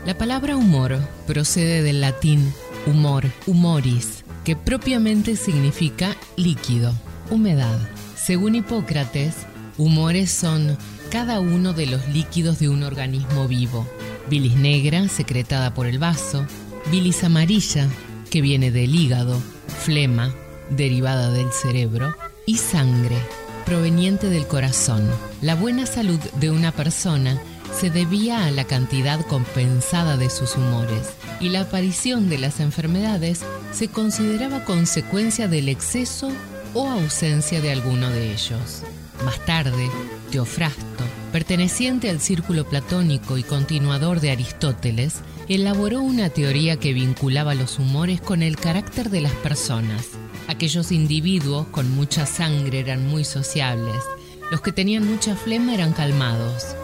La palabra humor procede del latín humor, humoris, que propiamente significa líquido, humedad. Según Hipócrates, humores son cada uno de los líquidos de un organismo vivo. Bilis negra, secretada por el vaso, bilis amarilla, que viene del hígado, flema, derivada del cerebro, y sangre, proveniente del corazón. La buena salud de una persona se debía a la cantidad compensada de sus humores y la aparición de las enfermedades se consideraba consecuencia del exceso o ausencia de alguno de ellos. Más tarde, Teofrasto, perteneciente al círculo platónico y continuador de Aristóteles, elaboró una teoría que vinculaba los humores con el carácter de las personas. Aquellos individuos con mucha sangre eran muy sociables, los que tenían mucha flema eran calmados,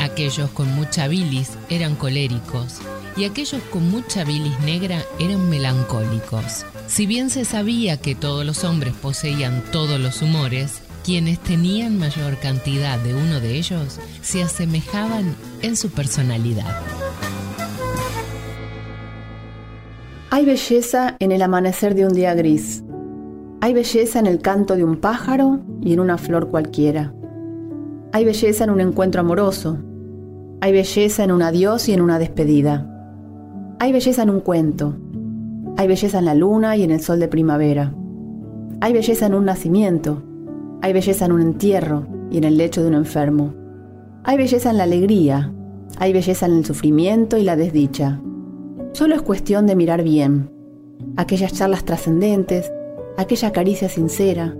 Aquellos con mucha bilis eran coléricos y aquellos con mucha bilis negra eran melancólicos. Si bien se sabía que todos los hombres poseían todos los humores, quienes tenían mayor cantidad de uno de ellos se asemejaban en su personalidad. Hay belleza en el amanecer de un día gris. Hay belleza en el canto de un pájaro y en una flor cualquiera. Hay belleza en un encuentro amoroso, hay belleza en un adiós y en una despedida. Hay belleza en un cuento. Hay belleza en la luna y en el sol de primavera. Hay belleza en un nacimiento. Hay belleza en un entierro y en el lecho de un enfermo. Hay belleza en la alegría. Hay belleza en el sufrimiento y la desdicha. Solo es cuestión de mirar bien. Aquellas charlas trascendentes, aquella caricia sincera,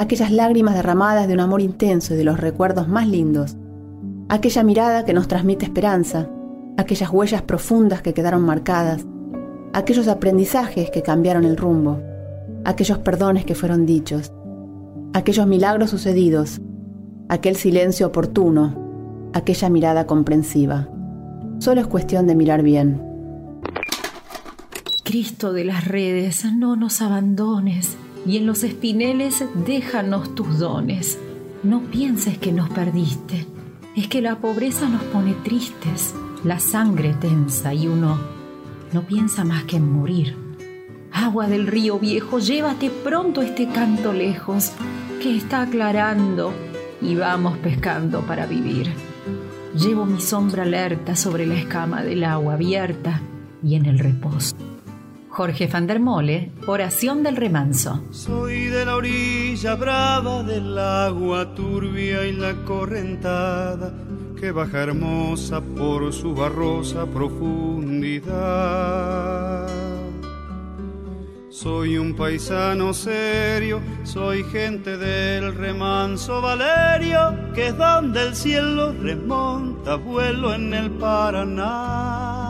aquellas lágrimas derramadas de un amor intenso y de los recuerdos más lindos aquella mirada que nos transmite esperanza, aquellas huellas profundas que quedaron marcadas, aquellos aprendizajes que cambiaron el rumbo, aquellos perdones que fueron dichos, aquellos milagros sucedidos, aquel silencio oportuno, aquella mirada comprensiva. Solo es cuestión de mirar bien. Cristo de las redes, no nos abandones, y en los espineles déjanos tus dones. No pienses que nos perdiste es que la pobreza nos pone tristes, la sangre tensa y uno no piensa más que en morir. Agua del río viejo, llévate pronto este canto lejos, que está aclarando y vamos pescando para vivir. Llevo mi sombra alerta sobre la escama del agua abierta y en el reposo. Jorge van der Mole, Oración del Remanso. Soy de la orilla brava del agua turbia y la correntada que baja hermosa por su barrosa profundidad. Soy un paisano serio, soy gente del remanso Valerio, que es donde el cielo remonta vuelo en el Paraná.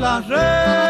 Las redes,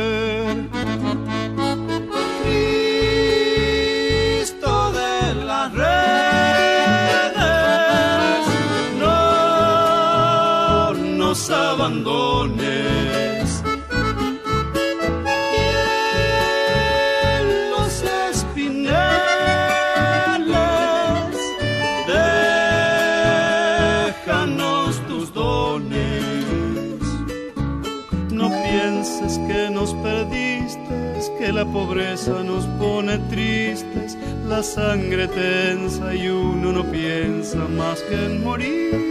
Y en los espineles, déjanos tus dones. No pienses que nos perdiste, que la pobreza nos pone tristes, la sangre tensa y uno no piensa más que en morir.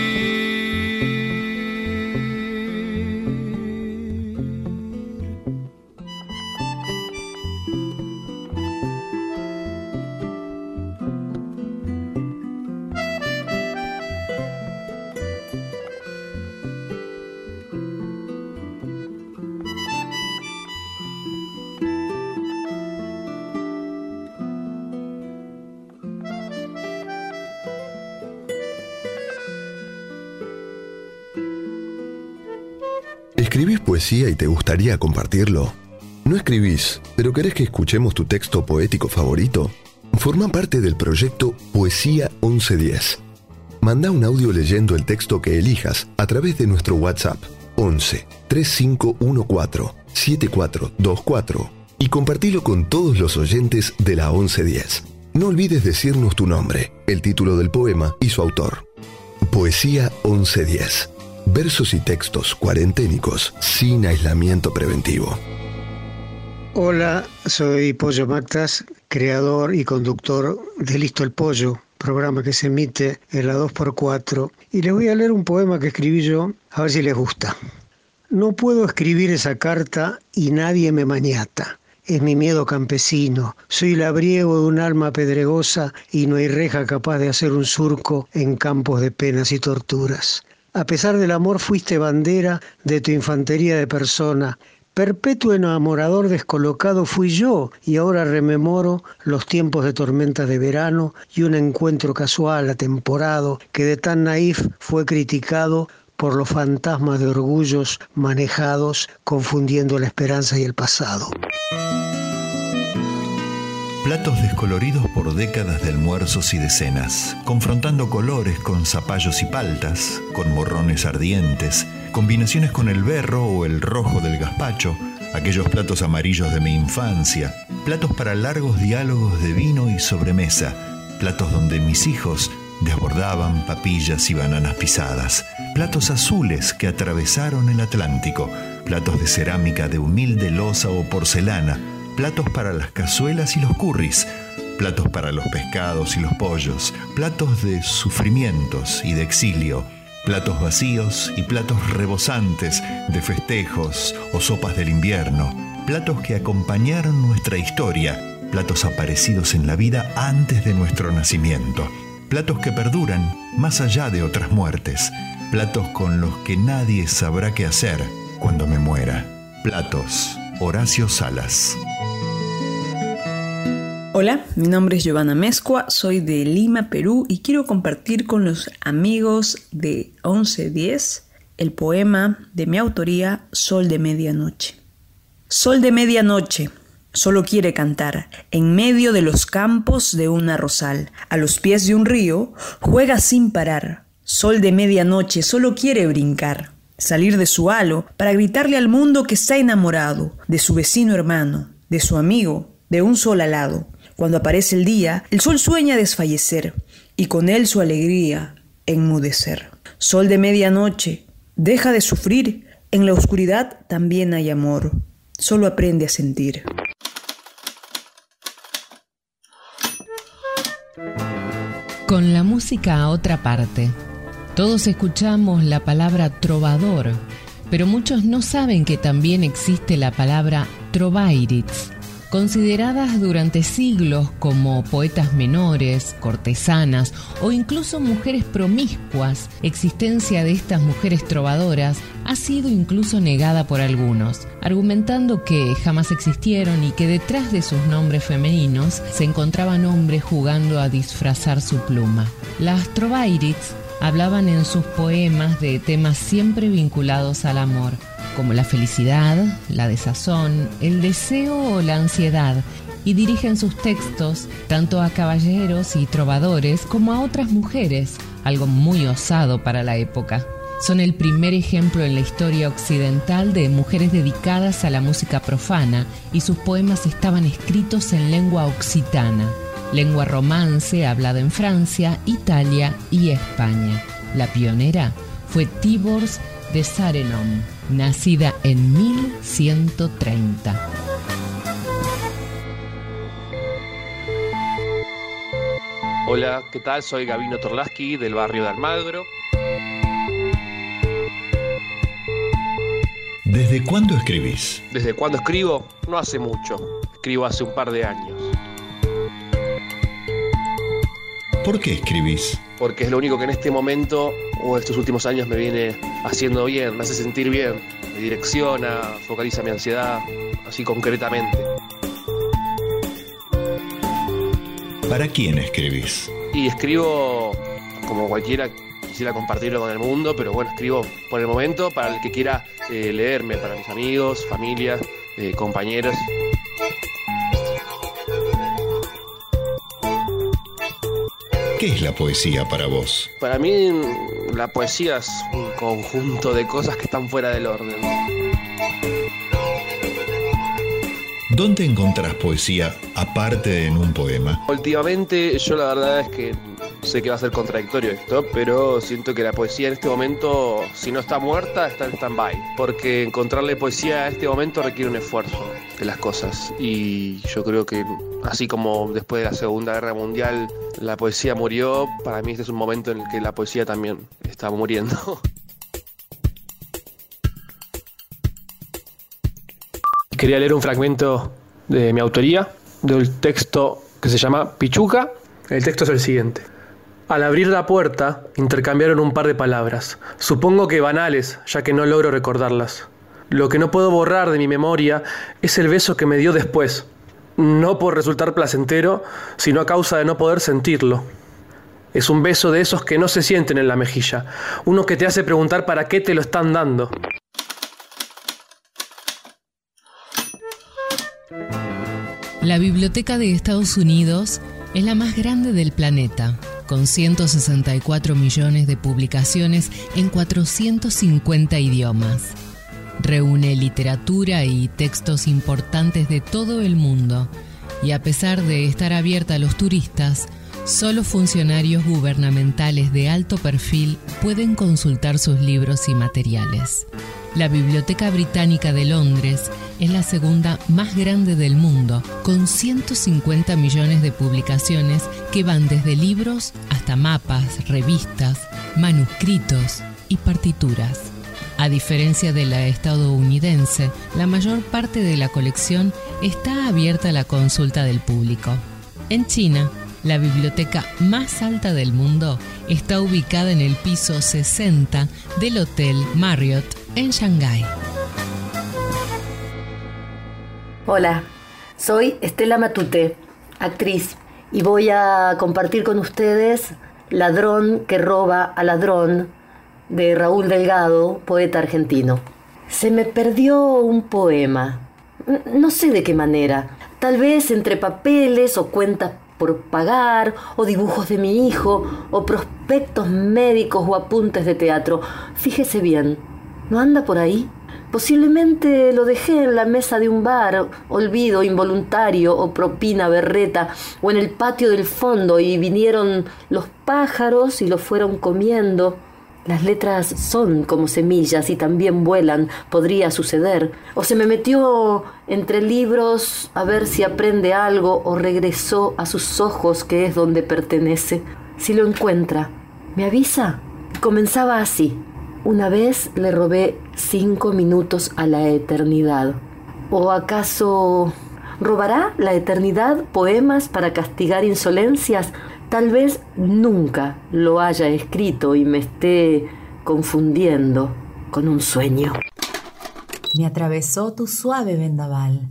¿Escribís poesía y te gustaría compartirlo? ¿No escribís, pero querés que escuchemos tu texto poético favorito? Forma parte del proyecto Poesía 1110. Manda un audio leyendo el texto que elijas a través de nuestro WhatsApp 11 3514 7424 y compartilo con todos los oyentes de la 1110. No olvides decirnos tu nombre, el título del poema y su autor. Poesía 1110. Versos y textos cuarenténicos sin aislamiento preventivo. Hola, soy Pollo Mactas, creador y conductor de Listo el Pollo, programa que se emite en la 2x4, y les voy a leer un poema que escribí yo, a ver si les gusta. No puedo escribir esa carta y nadie me mañata. Es mi miedo campesino, soy labriego de un alma pedregosa y no hay reja capaz de hacer un surco en campos de penas y torturas. A pesar del amor fuiste bandera de tu infantería de persona. Perpetuo enamorador descolocado fui yo y ahora rememoro los tiempos de tormentas de verano y un encuentro casual, atemporado, que de tan naif fue criticado por los fantasmas de orgullos manejados confundiendo la esperanza y el pasado. Platos descoloridos por décadas de almuerzos y de cenas, confrontando colores con zapallos y paltas, con morrones ardientes, combinaciones con el berro o el rojo del gazpacho, aquellos platos amarillos de mi infancia, platos para largos diálogos de vino y sobremesa, platos donde mis hijos desbordaban papillas y bananas pisadas, platos azules que atravesaron el Atlántico, platos de cerámica de humilde losa o porcelana, platos para las cazuelas y los curris, platos para los pescados y los pollos, platos de sufrimientos y de exilio, platos vacíos y platos rebosantes de festejos o sopas del invierno, platos que acompañaron nuestra historia, platos aparecidos en la vida antes de nuestro nacimiento, platos que perduran más allá de otras muertes, platos con los que nadie sabrá qué hacer cuando me muera. Platos, Horacio Salas. Hola, mi nombre es Giovanna Mezcua, soy de Lima, Perú y quiero compartir con los amigos de 1110 el poema de mi autoría Sol de Medianoche. Sol de Medianoche, solo quiere cantar en medio de los campos de una rosal, a los pies de un río, juega sin parar. Sol de medianoche solo quiere brincar, salir de su halo para gritarle al mundo que está enamorado de su vecino hermano, de su amigo, de un sol alado. Cuando aparece el día, el sol sueña desfallecer y con él su alegría enmudecer. Sol de medianoche, deja de sufrir, en la oscuridad también hay amor, solo aprende a sentir. Con la música a otra parte. Todos escuchamos la palabra trovador, pero muchos no saben que también existe la palabra trovairitz, consideradas durante siglos como poetas menores, cortesanas o incluso mujeres promiscuas, existencia de estas mujeres trovadoras ha sido incluso negada por algunos, argumentando que jamás existieron y que detrás de sus nombres femeninos se encontraban hombres jugando a disfrazar su pluma. Las Trovairits hablaban en sus poemas de temas siempre vinculados al amor, como la felicidad, la desazón, el deseo o la ansiedad, y dirigen sus textos tanto a caballeros y trovadores como a otras mujeres, algo muy osado para la época. Son el primer ejemplo en la historia occidental de mujeres dedicadas a la música profana y sus poemas estaban escritos en lengua occitana, lengua romance hablada en Francia, Italia y España. La pionera fue Tibors de Sarenom, nacida en 1130. Hola, ¿qué tal? Soy Gabino Torlaski del barrio de Almagro. ¿Desde cuándo escribís? ¿Desde cuándo escribo? No hace mucho. Escribo hace un par de años. ¿Por qué escribís? Porque es lo único que en este momento o estos últimos años me viene haciendo bien, me hace sentir bien, me direcciona, focaliza mi ansiedad, así concretamente. ¿Para quién escribís? Y escribo como cualquiera quisiera compartirlo con el mundo, pero bueno, escribo por el momento para el que quiera eh, leerme, para mis amigos, familia, eh, compañeros. ¿Qué es la poesía para vos? Para mí la poesía es un conjunto de cosas que están fuera del orden. ¿Dónde encontrás poesía aparte de en un poema? Últimamente yo la verdad es que sé que va a ser contradictorio esto, pero siento que la poesía en este momento, si no está muerta, está en stand-by. Porque encontrarle poesía en este momento requiere un esfuerzo de las cosas. Y yo creo que así como después de la Segunda Guerra Mundial la poesía murió, para mí este es un momento en el que la poesía también está muriendo. Quería leer un fragmento de mi autoría, del texto que se llama Pichuca. El texto es el siguiente. Al abrir la puerta, intercambiaron un par de palabras, supongo que banales, ya que no logro recordarlas. Lo que no puedo borrar de mi memoria es el beso que me dio después, no por resultar placentero, sino a causa de no poder sentirlo. Es un beso de esos que no se sienten en la mejilla, uno que te hace preguntar para qué te lo están dando. La Biblioteca de Estados Unidos es la más grande del planeta, con 164 millones de publicaciones en 450 idiomas. Reúne literatura y textos importantes de todo el mundo y a pesar de estar abierta a los turistas, solo funcionarios gubernamentales de alto perfil pueden consultar sus libros y materiales. La Biblioteca Británica de Londres es la segunda más grande del mundo, con 150 millones de publicaciones que van desde libros hasta mapas, revistas, manuscritos y partituras. A diferencia de la estadounidense, la mayor parte de la colección está abierta a la consulta del público. En China, la biblioteca más alta del mundo está ubicada en el piso 60 del Hotel Marriott en Shanghái. Hola, soy Estela Matute, actriz, y voy a compartir con ustedes Ladrón que roba a ladrón de Raúl Delgado, poeta argentino. Se me perdió un poema, no sé de qué manera, tal vez entre papeles o cuentas por pagar, o dibujos de mi hijo, o prospectos médicos o apuntes de teatro. Fíjese bien, ¿no anda por ahí? Posiblemente lo dejé en la mesa de un bar, olvido involuntario o propina berreta, o en el patio del fondo y vinieron los pájaros y lo fueron comiendo. Las letras son como semillas y también vuelan, podría suceder. O se me metió entre libros a ver si aprende algo o regresó a sus ojos que es donde pertenece. Si lo encuentra, ¿me avisa? Comenzaba así. Una vez le robé cinco minutos a la eternidad. ¿O acaso robará la eternidad poemas para castigar insolencias? Tal vez nunca lo haya escrito y me esté confundiendo con un sueño. Me atravesó tu suave vendaval.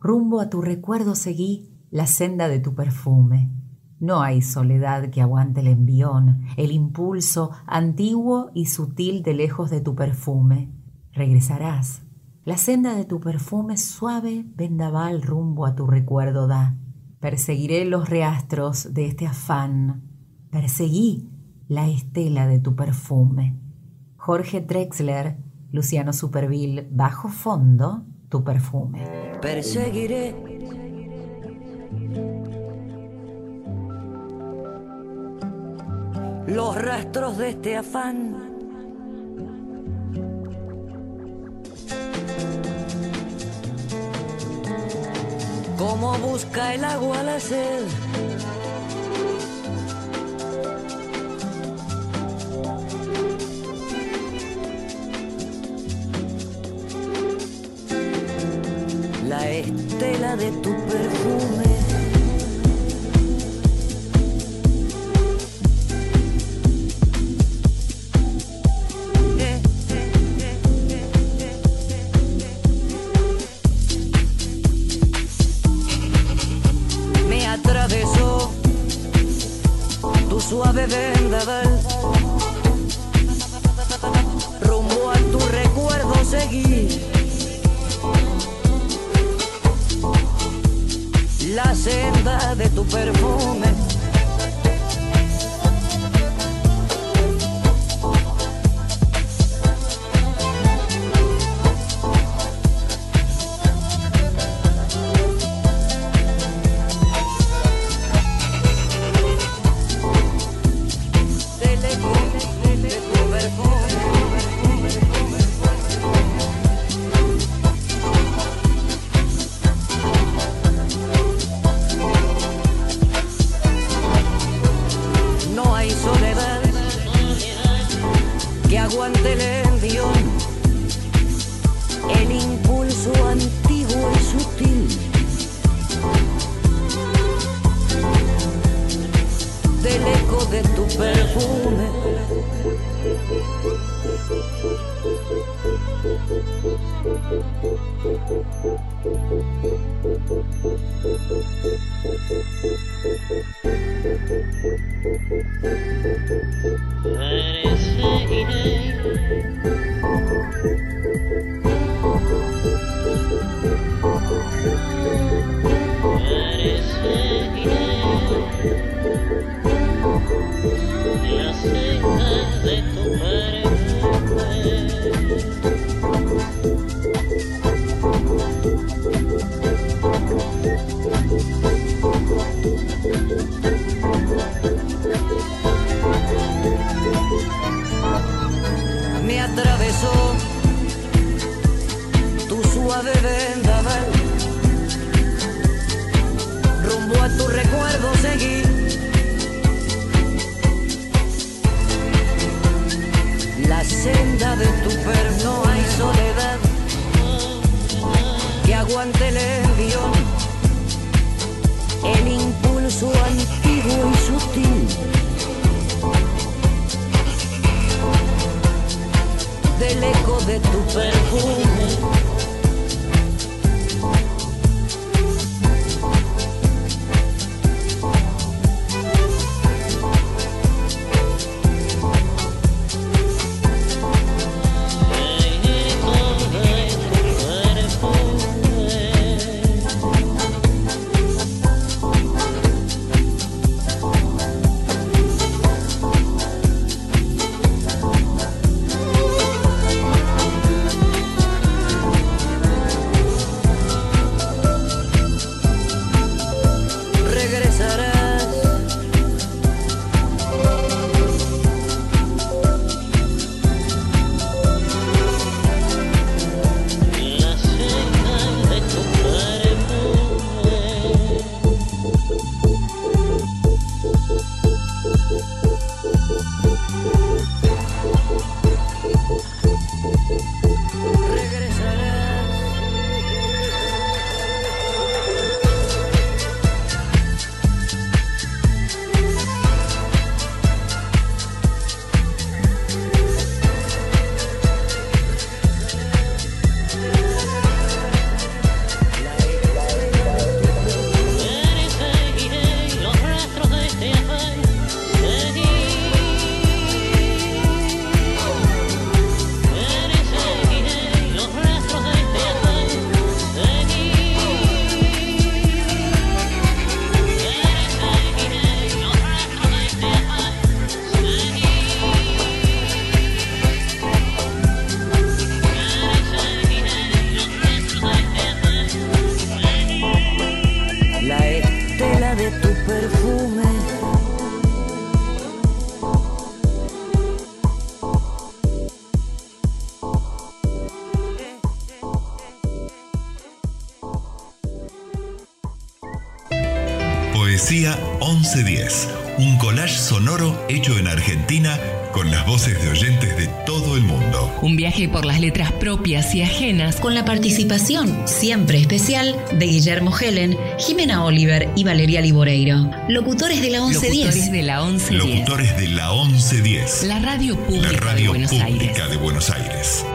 Rumbo a tu recuerdo seguí la senda de tu perfume. No hay soledad que aguante el envión, el impulso antiguo y sutil de lejos de tu perfume. Regresarás. La senda de tu perfume suave vendaval rumbo a tu recuerdo da. Perseguiré los reastros de este afán. Perseguí la estela de tu perfume. Jorge Drexler, Luciano Superville, bajo fondo, tu perfume. Perseguiré los rastros de este afán. Como busca el agua la sed. La estela de tu perfume. Suave vendaval. Rumbo a tu recuerdo seguí. La senda de tu perfume. 1110, un collage sonoro hecho en Argentina con las voces de oyentes de todo el mundo. Un viaje por las letras propias y ajenas con la participación siempre especial de Guillermo Helen, Jimena Oliver y Valeria Liboreiro. Locutores de la 1110. Locutores de la 1110. Locutores de la 1110. La radio pública La radio de Buenos pública Aires. de Buenos Aires.